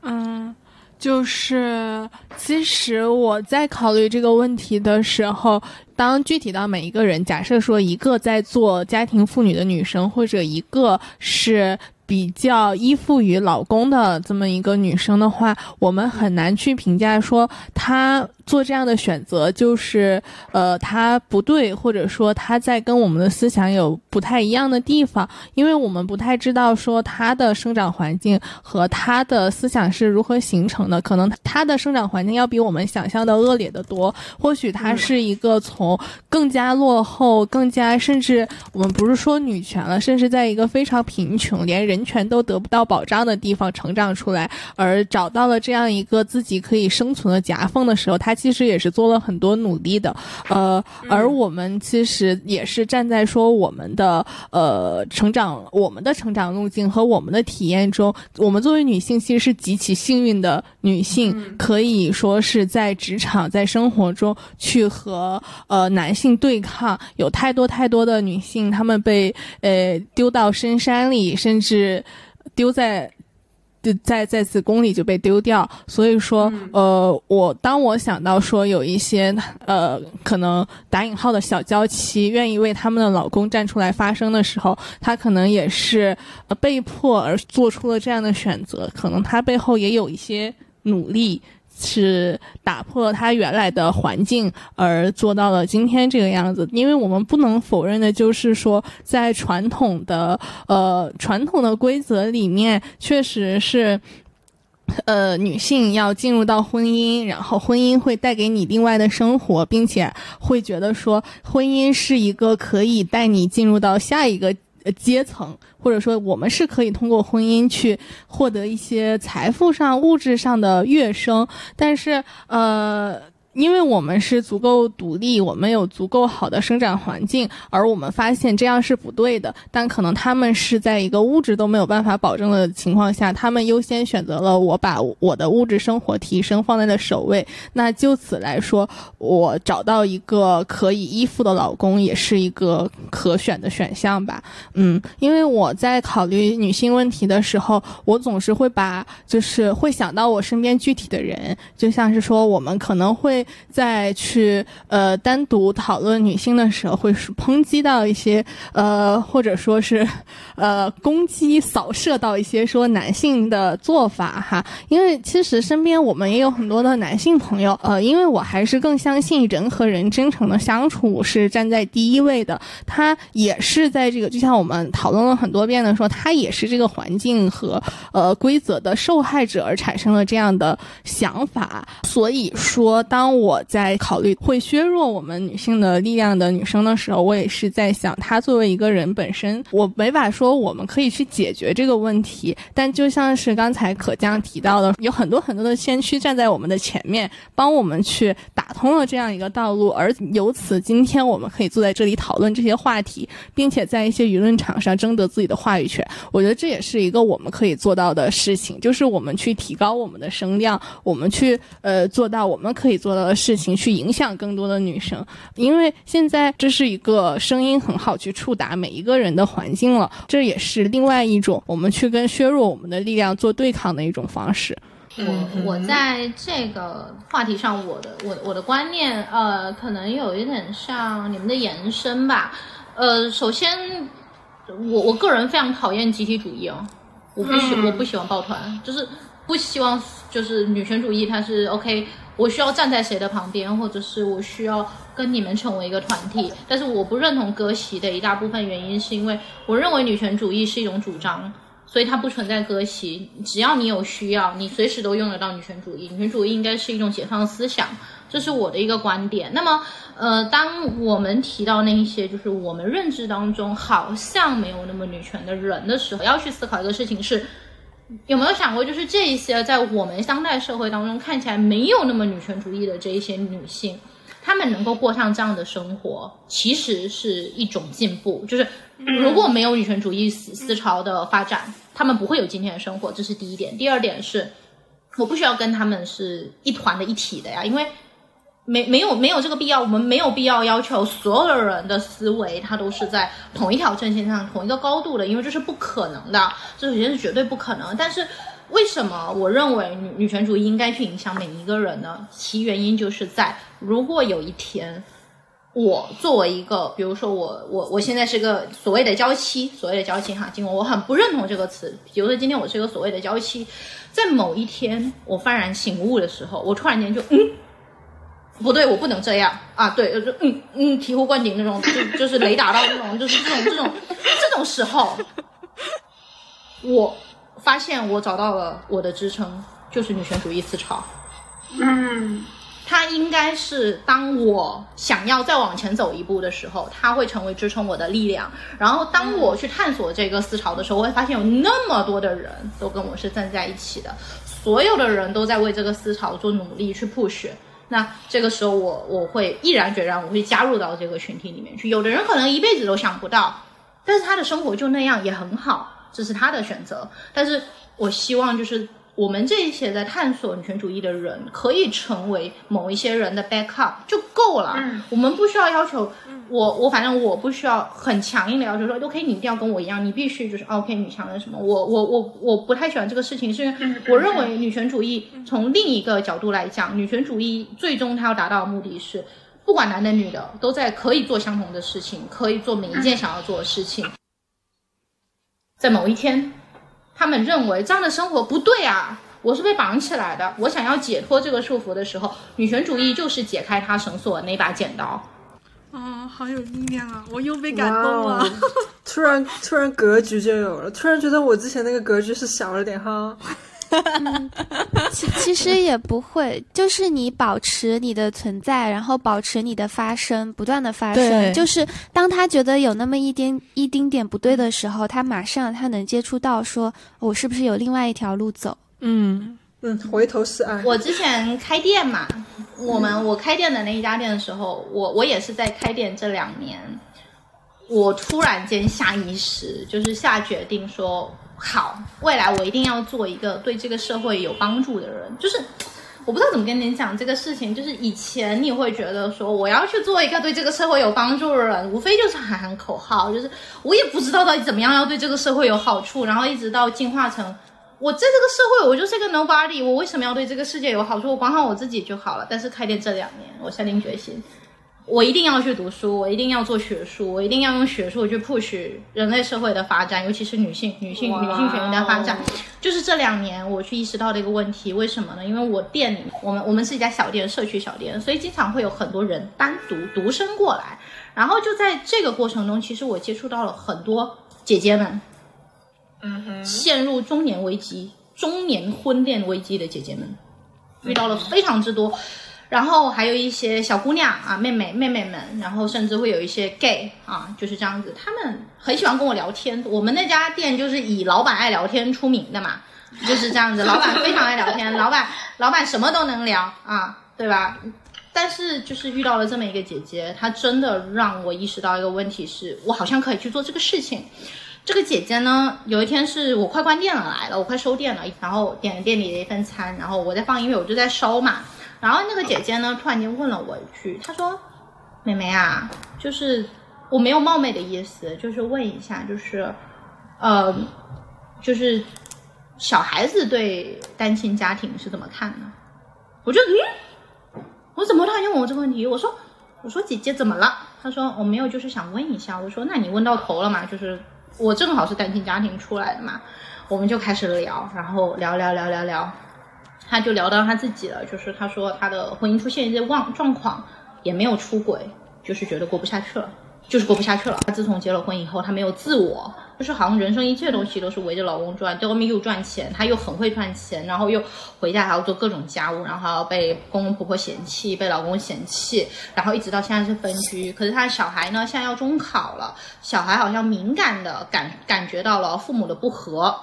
嗯。就是其实我在考虑这个问题的时候，当具体到每一个人，假设说一个在做家庭妇女的女生，或者一个是。比较依附于老公的这么一个女生的话，我们很难去评价说她做这样的选择就是呃她不对，或者说她在跟我们的思想有不太一样的地方，因为我们不太知道说她的生长环境和她的思想是如何形成的，可能她的生长环境要比我们想象的恶劣的多，或许她是一个从更加落后、更加甚至我们不是说女权了，甚至在一个非常贫穷，连人。人权都得不到保障的地方成长出来，而找到了这样一个自己可以生存的夹缝的时候，他其实也是做了很多努力的。呃，而我们其实也是站在说我们的呃成长，我们的成长路径和我们的体验中，我们作为女性其实是极其幸运的女性，可以说是在职场、在生活中去和呃男性对抗。有太多太多的女性，她们被呃丢到深山里，甚至。是丢在，在在子宫里就被丢掉。所以说，呃，我当我想到说有一些呃可能打引号的小娇妻愿意为他们的老公站出来发声的时候，她可能也是被迫而做出了这样的选择。可能她背后也有一些努力。是打破了他原来的环境，而做到了今天这个样子。因为我们不能否认的，就是说，在传统的呃传统的规则里面，确实是，呃，女性要进入到婚姻，然后婚姻会带给你另外的生活，并且会觉得说，婚姻是一个可以带你进入到下一个。阶层，或者说我们是可以通过婚姻去获得一些财富上、物质上的跃升，但是呃。因为我们是足够独立，我们有足够好的生长环境，而我们发现这样是不对的。但可能他们是在一个物质都没有办法保证的情况下，他们优先选择了我把我的物质生活提升放在了首位。那就此来说，我找到一个可以依附的老公，也是一个可选的选项吧。嗯，因为我在考虑女性问题的时候，我总是会把就是会想到我身边具体的人，就像是说我们可能会。在去呃单独讨论女性的时候，会是抨击到一些呃或者说是呃攻击扫射到一些说男性的做法哈，因为其实身边我们也有很多的男性朋友，呃，因为我还是更相信人和人真诚的相处是站在第一位的，他也是在这个就像我们讨论了很多遍的说，他也是这个环境和呃规则的受害者而产生了这样的想法，所以说当。我在考虑会削弱我们女性的力量的女生的时候，我也是在想，她作为一个人本身，我没法说我们可以去解决这个问题。但就像是刚才可江提到的，有很多很多的先驱站在我们的前面，帮我们去打通了这样一个道路，而由此今天我们可以坐在这里讨论这些话题，并且在一些舆论场上争得自己的话语权。我觉得这也是一个我们可以做到的事情，就是我们去提高我们的声量，我们去呃做到我们可以做到。的事情去影响更多的女生，因为现在这是一个声音很好去触达每一个人的环境了，这也是另外一种我们去跟削弱我们的力量做对抗的一种方式。我我在这个话题上，我的我我的观念，呃，可能有一点像你们的延伸吧。呃，首先，我我个人非常讨厌集体主义哦，我不喜我不喜欢抱团，就是不希望就是女权主义它是 OK。我需要站在谁的旁边，或者是我需要跟你们成为一个团体。但是我不认同割席的一大部分原因，是因为我认为女权主义是一种主张，所以它不存在割席。只要你有需要，你随时都用得到女权主义。女权主义应该是一种解放思想，这是我的一个观点。那么，呃，当我们提到那一些就是我们认知当中好像没有那么女权的人的时候，要去思考一个事情是。有没有想过，就是这一些在我们当代社会当中看起来没有那么女权主义的这一些女性，她们能够过上这样的生活，其实是一种进步。就是如果没有女权主义思思潮的发展，她们不会有今天的生活，这是第一点。第二点是，我不需要跟她们是一团的一体的呀，因为。没没有没有这个必要，我们没有必要要求所有的人的思维，它都是在同一条阵线上、同一个高度的，因为这是不可能的，这首先是绝对不可能。但是为什么我认为女女权主义应该去影响每一个人呢？其原因就是在，如果有一天，我作为一个，比如说我我我现在是个所谓的娇妻，所谓的娇妻哈，尽管我很不认同这个词，比如说今天我是一个所谓的娇妻，在某一天我幡然醒悟的时候，我突然间就嗯。不对，我不能这样啊！对，就嗯嗯，醍醐灌顶那种，就就是雷打到那种，就是这种这种这种时候，我发现我找到了我的支撑，就是女权主义思潮。嗯，它应该是当我想要再往前走一步的时候，它会成为支撑我的力量。然后当我去探索这个思潮的时候，我会发现有那么多的人都跟我是站在一起的，所有的人都在为这个思潮做努力去 push。那这个时候，我我会毅然决然，我会加入到这个群体里面去。有的人可能一辈子都想不到，但是他的生活就那样，也很好，这是他的选择。但是我希望就是。我们这一些在探索女权主义的人，可以成为某一些人的 backup 就够了。我们不需要要求我，我反正我不需要很强硬的要求说，OK，你一定要跟我一样，你必须就是 OK 女强人什么。我我我我不太喜欢这个事情，是因为我认为女权主义从另一个角度来讲，女权主义最终它要达到的目的是，不管男的女的都在可以做相同的事情，可以做每一件想要做的事情，在某一天。他们认为这样的生活不对啊！我是被绑起来的，我想要解脱这个束缚的时候，女权主义就是解开他绳索那把剪刀。啊，好有力量啊！我又被感动了。突然，突然格局就有了。突然觉得我之前那个格局是小了点哈。其其实也不会，就是你保持你的存在，然后保持你的发声，不断的发声。就是当他觉得有那么一丁一丁点不对的时候，他马上他能接触到，说我是不是有另外一条路走？嗯嗯，回头是岸。我之前开店嘛，我们我开店的那一家店的时候，我我也是在开店这两年，我突然间下意识就是下决定说。好，未来我一定要做一个对这个社会有帮助的人。就是我不知道怎么跟您讲这个事情。就是以前你会觉得说我要去做一个对这个社会有帮助的人，无非就是喊喊口号。就是我也不知道到底怎么样要对这个社会有好处。然后一直到进化成我在这个社会我就是一个 nobody，我为什么要对这个世界有好处？我管好我自己就好了。但是开店这两年，我下定决心。我一定要去读书，我一定要做学术，我一定要用学术去 push 人类社会的发展，尤其是女性、女性、女性权益的发展。就是这两年我去意识到的一个问题，为什么呢？因为我店里，我们我们是一家小店，社区小店，所以经常会有很多人单独独身过来。然后就在这个过程中，其实我接触到了很多姐姐们，嗯哼，陷入中年危机、中年婚恋危机的姐姐们，遇到了非常之多。然后还有一些小姑娘啊，妹妹妹妹们，然后甚至会有一些 gay 啊，就是这样子，他们很喜欢跟我聊天。我们那家店就是以老板爱聊天出名的嘛，就是这样子，老板非常爱聊天，老板老板什么都能聊啊，对吧？但是就是遇到了这么一个姐姐，她真的让我意识到一个问题，是我好像可以去做这个事情。这个姐姐呢，有一天是我快关店了来了，我快收店了，然后点了店里的一份餐，然后我在放音乐，我就在烧嘛。然后那个姐姐呢，突然间问了我一句，她说：“妹妹啊，就是我没有冒昧的意思，就是问一下，就是，呃，就是小孩子对单亲家庭是怎么看的？”我就嗯，我怎么突然间问我这个问题？我说：“我说姐姐怎么了？”她说：“我没有，就是想问一下。”我说：“那你问到头了嘛？就是我正好是单亲家庭出来的嘛，我们就开始聊，然后聊聊聊聊聊。”他就聊到他自己了，就是他说他的婚姻出现一些状状况，也没有出轨，就是觉得过不下去了。就是过不下去了。她自从结了婚以后，她没有自我，就是好像人生一切东西都是围着老公转，在外面又赚钱，她又很会赚钱，然后又回家还要做各种家务，然后还要被公公婆婆嫌弃，被老公嫌弃，然后一直到现在是分居。可是她的小孩呢，现在要中考了，小孩好像敏感的感感觉到了父母的不和。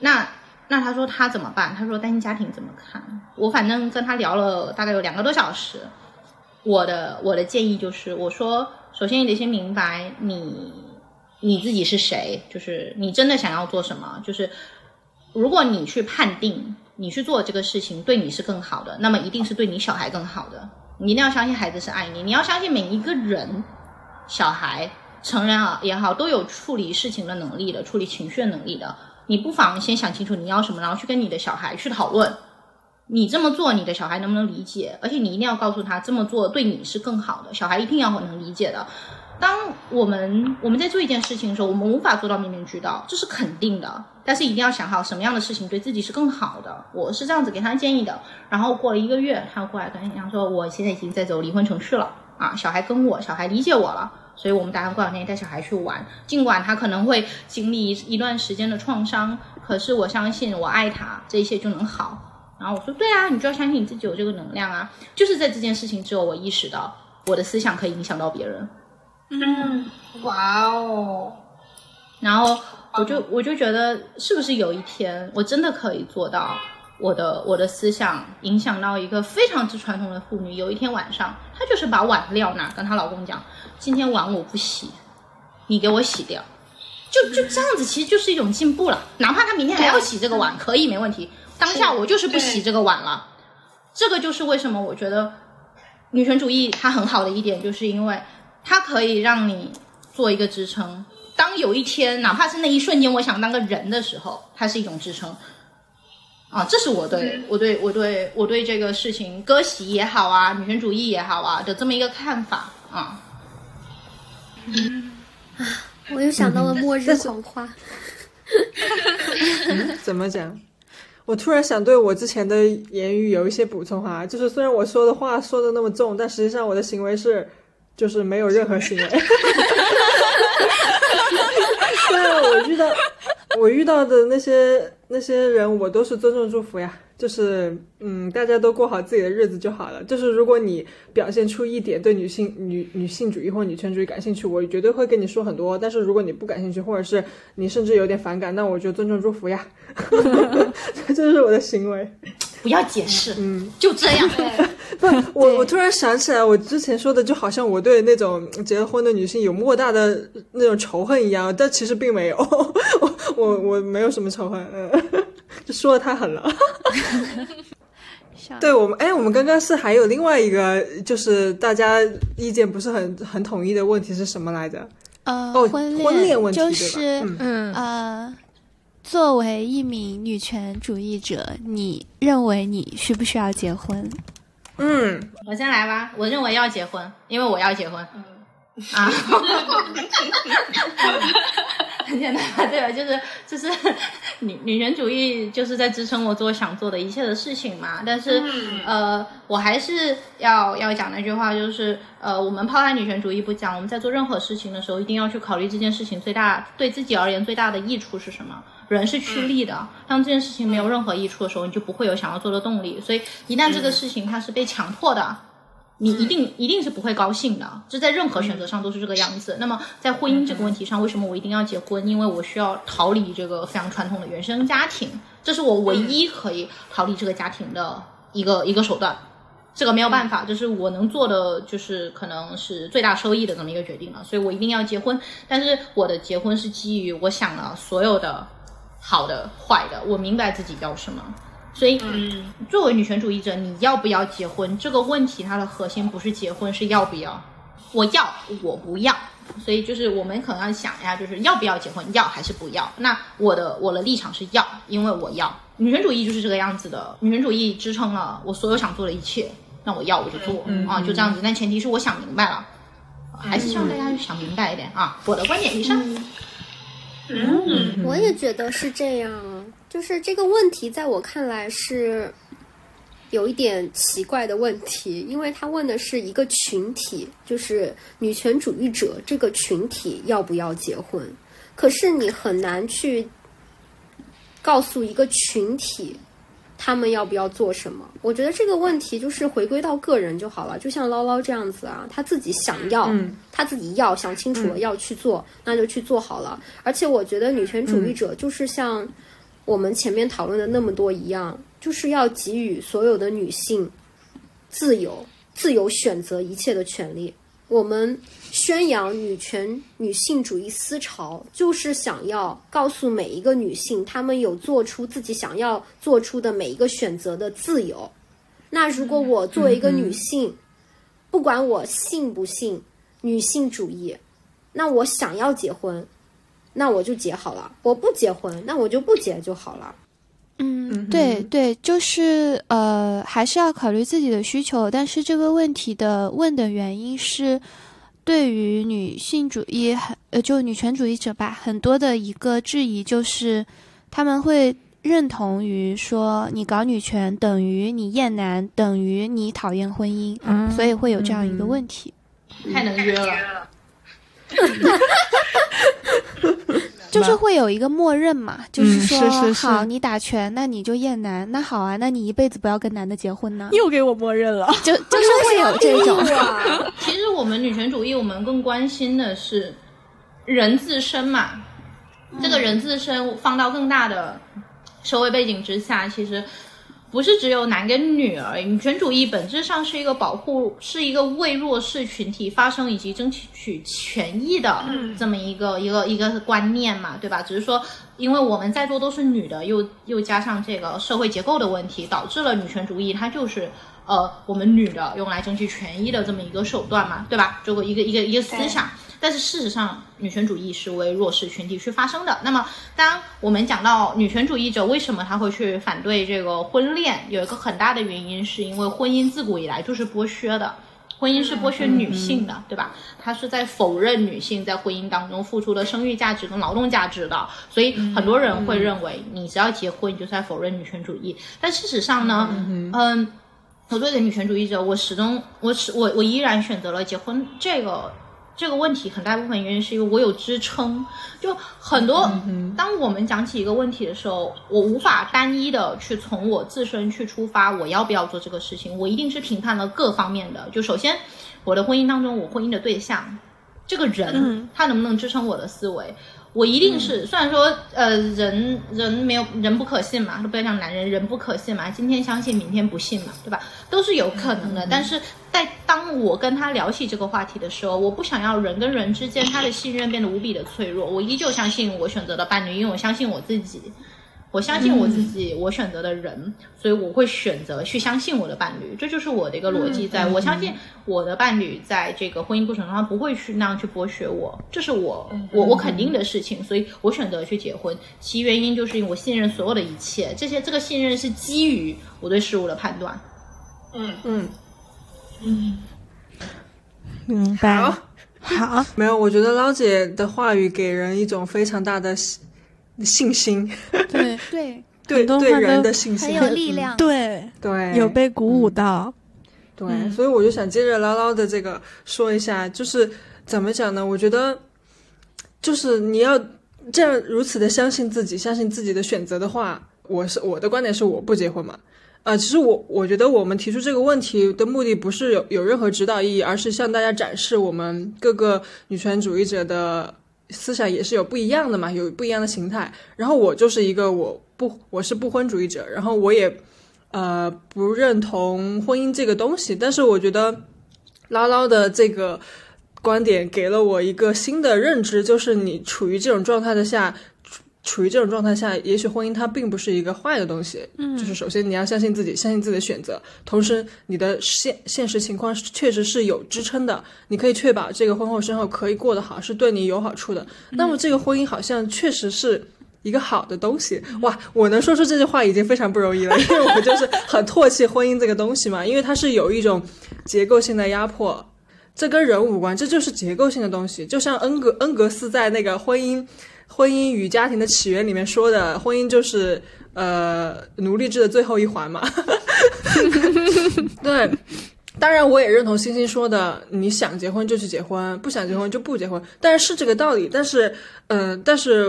那那他说他怎么办？他说单亲家庭怎么看？我反正跟他聊了大概有两个多小时。我的我的建议就是，我说。首先，你得先明白你你自己是谁，就是你真的想要做什么。就是如果你去判定你去做这个事情对你是更好的，那么一定是对你小孩更好的。你一定要相信孩子是爱你，你要相信每一个人，小孩、成人啊也好，都有处理事情的能力的，处理情绪的能力的。你不妨先想清楚你要什么，然后去跟你的小孩去讨论。你这么做，你的小孩能不能理解？而且你一定要告诉他这么做对你是更好的，小孩一定要能理解的。当我们我们在做一件事情的时候，我们无法做到面面俱到，这是肯定的。但是一定要想好什么样的事情对自己是更好的。我是这样子给他建议的。然后过了一个月，他过来跟讲说，我现在已经在走离婚程序了啊，小孩跟我，小孩理解我了，所以我们打算过两天带小孩去玩。尽管他可能会经历一段时间的创伤，可是我相信我爱他，这一切就能好。然后我说，对啊，你就要相信你自己有这个能量啊！就是在这件事情之后，我意识到我的思想可以影响到别人。嗯，哇哦！然后我就我就觉得，是不是有一天我真的可以做到，我的我的思想影响到一个非常之传统的妇女？有一天晚上，她就是把碗撂那，跟她老公讲：“今天碗我不洗，你给我洗掉。”就就这样子，其实就是一种进步了。哪怕她明天还要洗这个碗，可以没问题。当下我就是不洗这个碗了，这个就是为什么我觉得女权主义它很好的一点，就是因为它可以让你做一个支撑。当有一天，哪怕是那一瞬间，我想当个人的时候，它是一种支撑。啊，这是我对我对我对我对这个事情割席也好啊，女权主义也好啊的这么一个看法啊。啊，我又想到了末日谎话。怎么讲？我突然想对我之前的言语有一些补充哈，就是虽然我说的话说的那么重，但实际上我的行为是，就是没有任何行为。对啊，我遇到我遇到的那些那些人，我都是尊重祝福呀。就是，嗯，大家都过好自己的日子就好了。就是如果你表现出一点对女性、女女性主义或女权主义感兴趣，我绝对会跟你说很多。但是如果你不感兴趣，或者是你甚至有点反感，那我就尊重祝福呀。这就是我的行为。不要解释，嗯，就这样。不，我我突然想起来，我之前说的就好像我对那种结了婚的女性有莫大的那种仇恨一样，但其实并没有。我我我没有什么仇恨，嗯。就说的太狠了，对我们，哎，我们刚刚是还有另外一个，就是大家意见不是很很统一的问题是什么来着？呃，哦，婚恋问题就是嗯呃，作为一名女权主义者，你认为你需不需要结婚？嗯，我先来吧，我认为要结婚，因为我要结婚。嗯啊，很简单，对吧？就是就是女女权主义就是在支撑我做想做的一切的事情嘛。但是呃，我还是要要讲那句话，就是呃，我们抛开女权主义不讲，我们在做任何事情的时候，一定要去考虑这件事情最大对自己而言最大的益处是什么。人是趋利的，当这件事情没有任何益处的时候，你就不会有想要做的动力。所以一旦这个事情它是被强迫的。你一定一定是不会高兴的，这在任何选择上都是这个样子。那么在婚姻这个问题上，为什么我一定要结婚？因为我需要逃离这个非常传统的原生家庭，这是我唯一可以逃离这个家庭的一个一个手段。这个没有办法，这是我能做的，就是可能是最大收益的这么一个决定了。所以我一定要结婚。但是我的结婚是基于我想了所有的好的、坏的，我明白自己要什么。所以，作为女权主义者，你要不要结婚这个问题，它的核心不是结婚，是要不要。我要，我不要。所以，就是我们可能要想一下，就是要不要结婚，要还是不要？那我的我的立场是要，因为我要。女权主义就是这个样子的，女权主义支撑了我所有想做的一切。那我要我就做啊，就这样子。但前提是我想明白了，还是希望大家想明白一点啊。我的观点以上。嗯，嗯我也觉得是这样。就是这个问题，在我看来是有一点奇怪的问题，因为他问的是一个群体，就是女权主义者这个群体要不要结婚，可是你很难去告诉一个群体。他们要不要做什么？我觉得这个问题就是回归到个人就好了。就像捞捞这样子啊，他自己想要，他自己要想清楚了要去做，那就去做好了。而且我觉得女权主义者就是像我们前面讨论的那么多一样，就是要给予所有的女性自由、自由选择一切的权利。我们宣扬女权、女性主义思潮，就是想要告诉每一个女性，她们有做出自己想要做出的每一个选择的自由。那如果我作为一个女性，不管我信不信女性主义，那我想要结婚，那我就结好了；我不结婚，那我就不结就好了。嗯，对对，就是呃，还是要考虑自己的需求。但是这个问题的问的原因是，对于女性主义很呃，就女权主义者吧，很多的一个质疑就是，他们会认同于说，你搞女权等于你厌男，等于你讨厌婚姻，所以会有这样一个问题。太能约了。就是会有一个默认嘛，就是说好，你打拳，那你就厌男，那好啊，那你一辈子不要跟男的结婚呢？又给我默认了，就 就是会有这种。其实我们女权主义，我们更关心的是人自身嘛。这个人自身放到更大的社会背景之下，其实。不是只有男跟女而已，女权主义本质上是一个保护，是一个为弱势群体发声以及争取权益的这么一个一个一个观念嘛，对吧？只是说，因为我们在座都是女的，又又加上这个社会结构的问题，导致了女权主义它就是呃我们女的用来争取权益的这么一个手段嘛，对吧？这个一个一个一个思想。但是事实上，女权主义是为弱势群体去发声的。那么，当我们讲到女权主义者为什么他会去反对这个婚恋，有一个很大的原因，是因为婚姻自古以来就是剥削的，婚姻是剥削女性的，对吧？他是在否认女性在婚姻当中付出的生育价值跟劳动价值的。所以很多人会认为，你只要结婚，你就在否认女权主义。但事实上呢，嗯，我作为女权主义者，我始终，我始我我依然选择了结婚这个。这个问题很大部分原因是因为我有支撑，就很多。当我们讲起一个问题的时候，我无法单一的去从我自身去出发，我要不要做这个事情？我一定是评判了各方面的。就首先，我的婚姻当中，我婚姻的对象，这个人他能不能支撑我的思维？我一定是，虽然说，呃，人人没有人不可信嘛，都不要讲男人，人不可信嘛，今天相信，明天不信嘛，对吧？都是有可能的。但是在当我跟他聊起这个话题的时候，我不想要人跟人之间他的信任变得无比的脆弱，我依旧相信我选择的伴侣，因为我相信我自己。我相信我自己，我选择的人，所以我会选择去相信我的伴侣，这就是我的一个逻辑。在我相信我的伴侣在这个婚姻过程中，他不会去那样去剥削我，这是我我我肯定的事情，所以我选择去结婚。其原因就是因为我信任所有的一切，这些这个信任是基于我对事物的判断。嗯嗯嗯，明白。好，好，没有，我觉得捞姐的话语给人一种非常大的。信心，对对对对人的信心很有力量，对 对有被鼓舞到，对，所以我就想接着唠唠的这个说一下，就是怎么讲呢？我觉得就是你要这样如此的相信自己，相信自己的选择的话，我是我的观点是我不结婚嘛。啊，其实我我觉得我们提出这个问题的目的不是有有任何指导意义，而是向大家展示我们各个女权主义者的。思想也是有不一样的嘛，有不一样的形态。然后我就是一个我不我是不婚主义者，然后我也呃不认同婚姻这个东西。但是我觉得唠唠的这个观点给了我一个新的认知，就是你处于这种状态的下。处于这种状态下，也许婚姻它并不是一个坏的东西。嗯，就是首先你要相信自己，相信自己的选择，同时你的现现实情况确实是有支撑的，你可以确保这个婚后生活可以过得好，是对你有好处的。那么这个婚姻好像确实是一个好的东西。哇，我能说出这句话已经非常不容易了，因为我就是很唾弃婚姻这个东西嘛，因为它是有一种结构性的压迫，这跟人无关，这就是结构性的东西。就像恩格恩格斯在那个婚姻。婚姻与家庭的起源里面说的，婚姻就是呃奴隶制的最后一环嘛。对，当然我也认同星星说的，你想结婚就去结婚，不想结婚就不结婚，但是是这个道理。但是，嗯、但是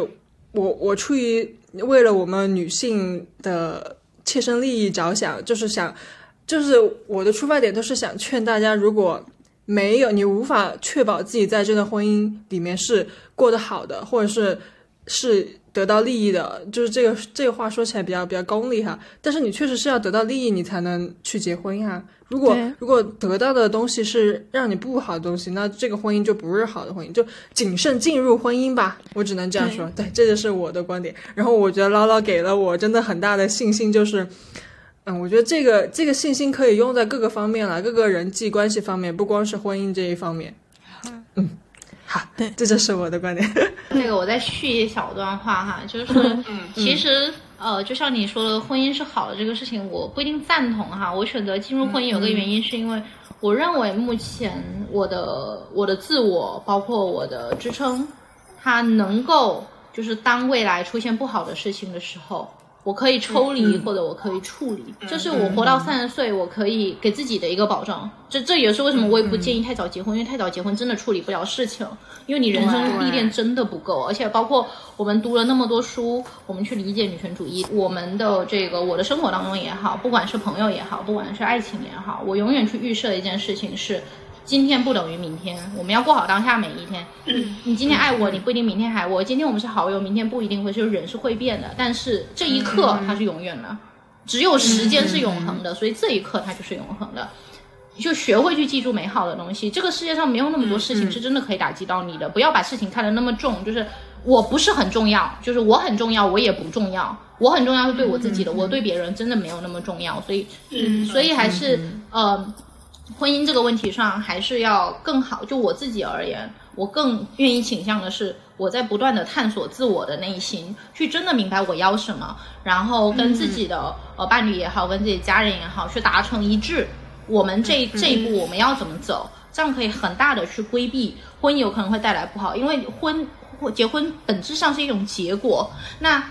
我我出于为了我们女性的切身利益着想，就是想，就是我的出发点都是想劝大家，如果没有你无法确保自己在这段婚姻里面是过得好的，或者是是得到利益的，就是这个这个话说起来比较比较功利哈，但是你确实是要得到利益，你才能去结婚呀。如果如果得到的东西是让你不好的东西，那这个婚姻就不是好的婚姻，就谨慎进入婚姻吧。我只能这样说，对，这就是我的观点。然后我觉得唠唠给了我真的很大的信心，就是。嗯，我觉得这个这个信心可以用在各个方面了，各个人际关系方面，不光是婚姻这一方面。嗯，好，对这就是我的观点。那个我再续一小段话哈，就是其实呃，就像你说的，婚姻是好的这个事情，我不一定赞同哈。我选择进入婚姻有个原因，是因为我认为目前我的我的自我，包括我的支撑，它能够就是当未来出现不好的事情的时候。我可以抽离，或者我可以处理，这是我活到三十岁，我可以给自己的一个保障。这这也是为什么我也不建议太早结婚，因为太早结婚真的处理不了事情，因为你人生历练真的不够，而且包括我们读了那么多书，我们去理解女权主义，我们的这个我的生活当中也好，不管是朋友也好，不管是爱情也好，我永远去预设一件事情是。今天不等于明天，我们要过好当下每一天。你今天爱我，你不一定明天还我。今天我们是好友，明天不一定会，就是人是会变的。但是这一刻它是永远的，只有时间是永恒的，所以这一刻它就是永恒的。就学会去记住美好的东西。这个世界上没有那么多事情是真的可以打击到你的，不要把事情看得那么重。就是我不是很重要，就是我很重要，我也不重要。我很重要是对我自己的，我对别人真的没有那么重要。所以，所以还是呃。婚姻这个问题上还是要更好。就我自己而言，我更愿意倾向的是我在不断的探索自我的内心，去真的明白我要什么，然后跟自己的、呃伴侣也好，跟自己家人也好，去达成一致。我们这这一步我们要怎么走？这样可以很大的去规避婚姻有可能会带来不好，因为婚结婚本质上是一种结果。那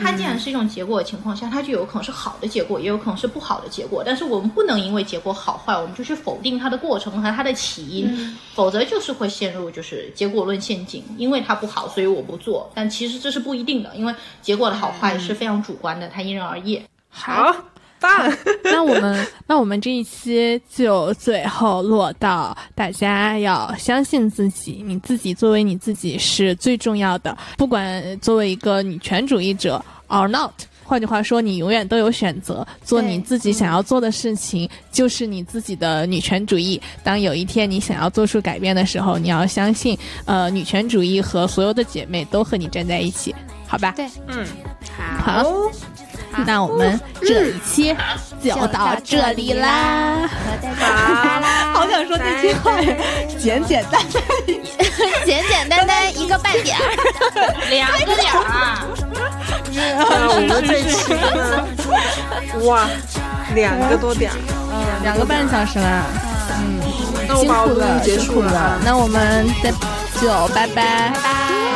它既然是一种结果的情况下，它就有可能是好的结果，也有可能是不好的结果。但是我们不能因为结果好坏，我们就去否定它的过程和它的起因，否则就是会陷入就是结果论陷阱。因为它不好，所以我不做。但其实这是不一定的，因为结果的好坏是非常主观的，它因人而异。好，棒！那我们那我们这一期就最后落到大家要相信自己，你自己作为你自己是最重要的，不管作为一个女权主义者 or not。换句话说，你永远都有选择，做你自己想要做的事情，就是你自己的女权主义。当有一天你想要做出改变的时候，你要相信，呃，女权主义和所有的姐妹都和你站在一起，好吧？对，嗯，好，那我们这一期就到这里啦。拜拜！好想说这句话，简简单单，简简单单一个半点儿，两个点儿啊！那我们这期真的，哇，两个多点儿，两个半小时啦。那我辛苦了，辛苦束了了。那我们再就拜拜。拜拜。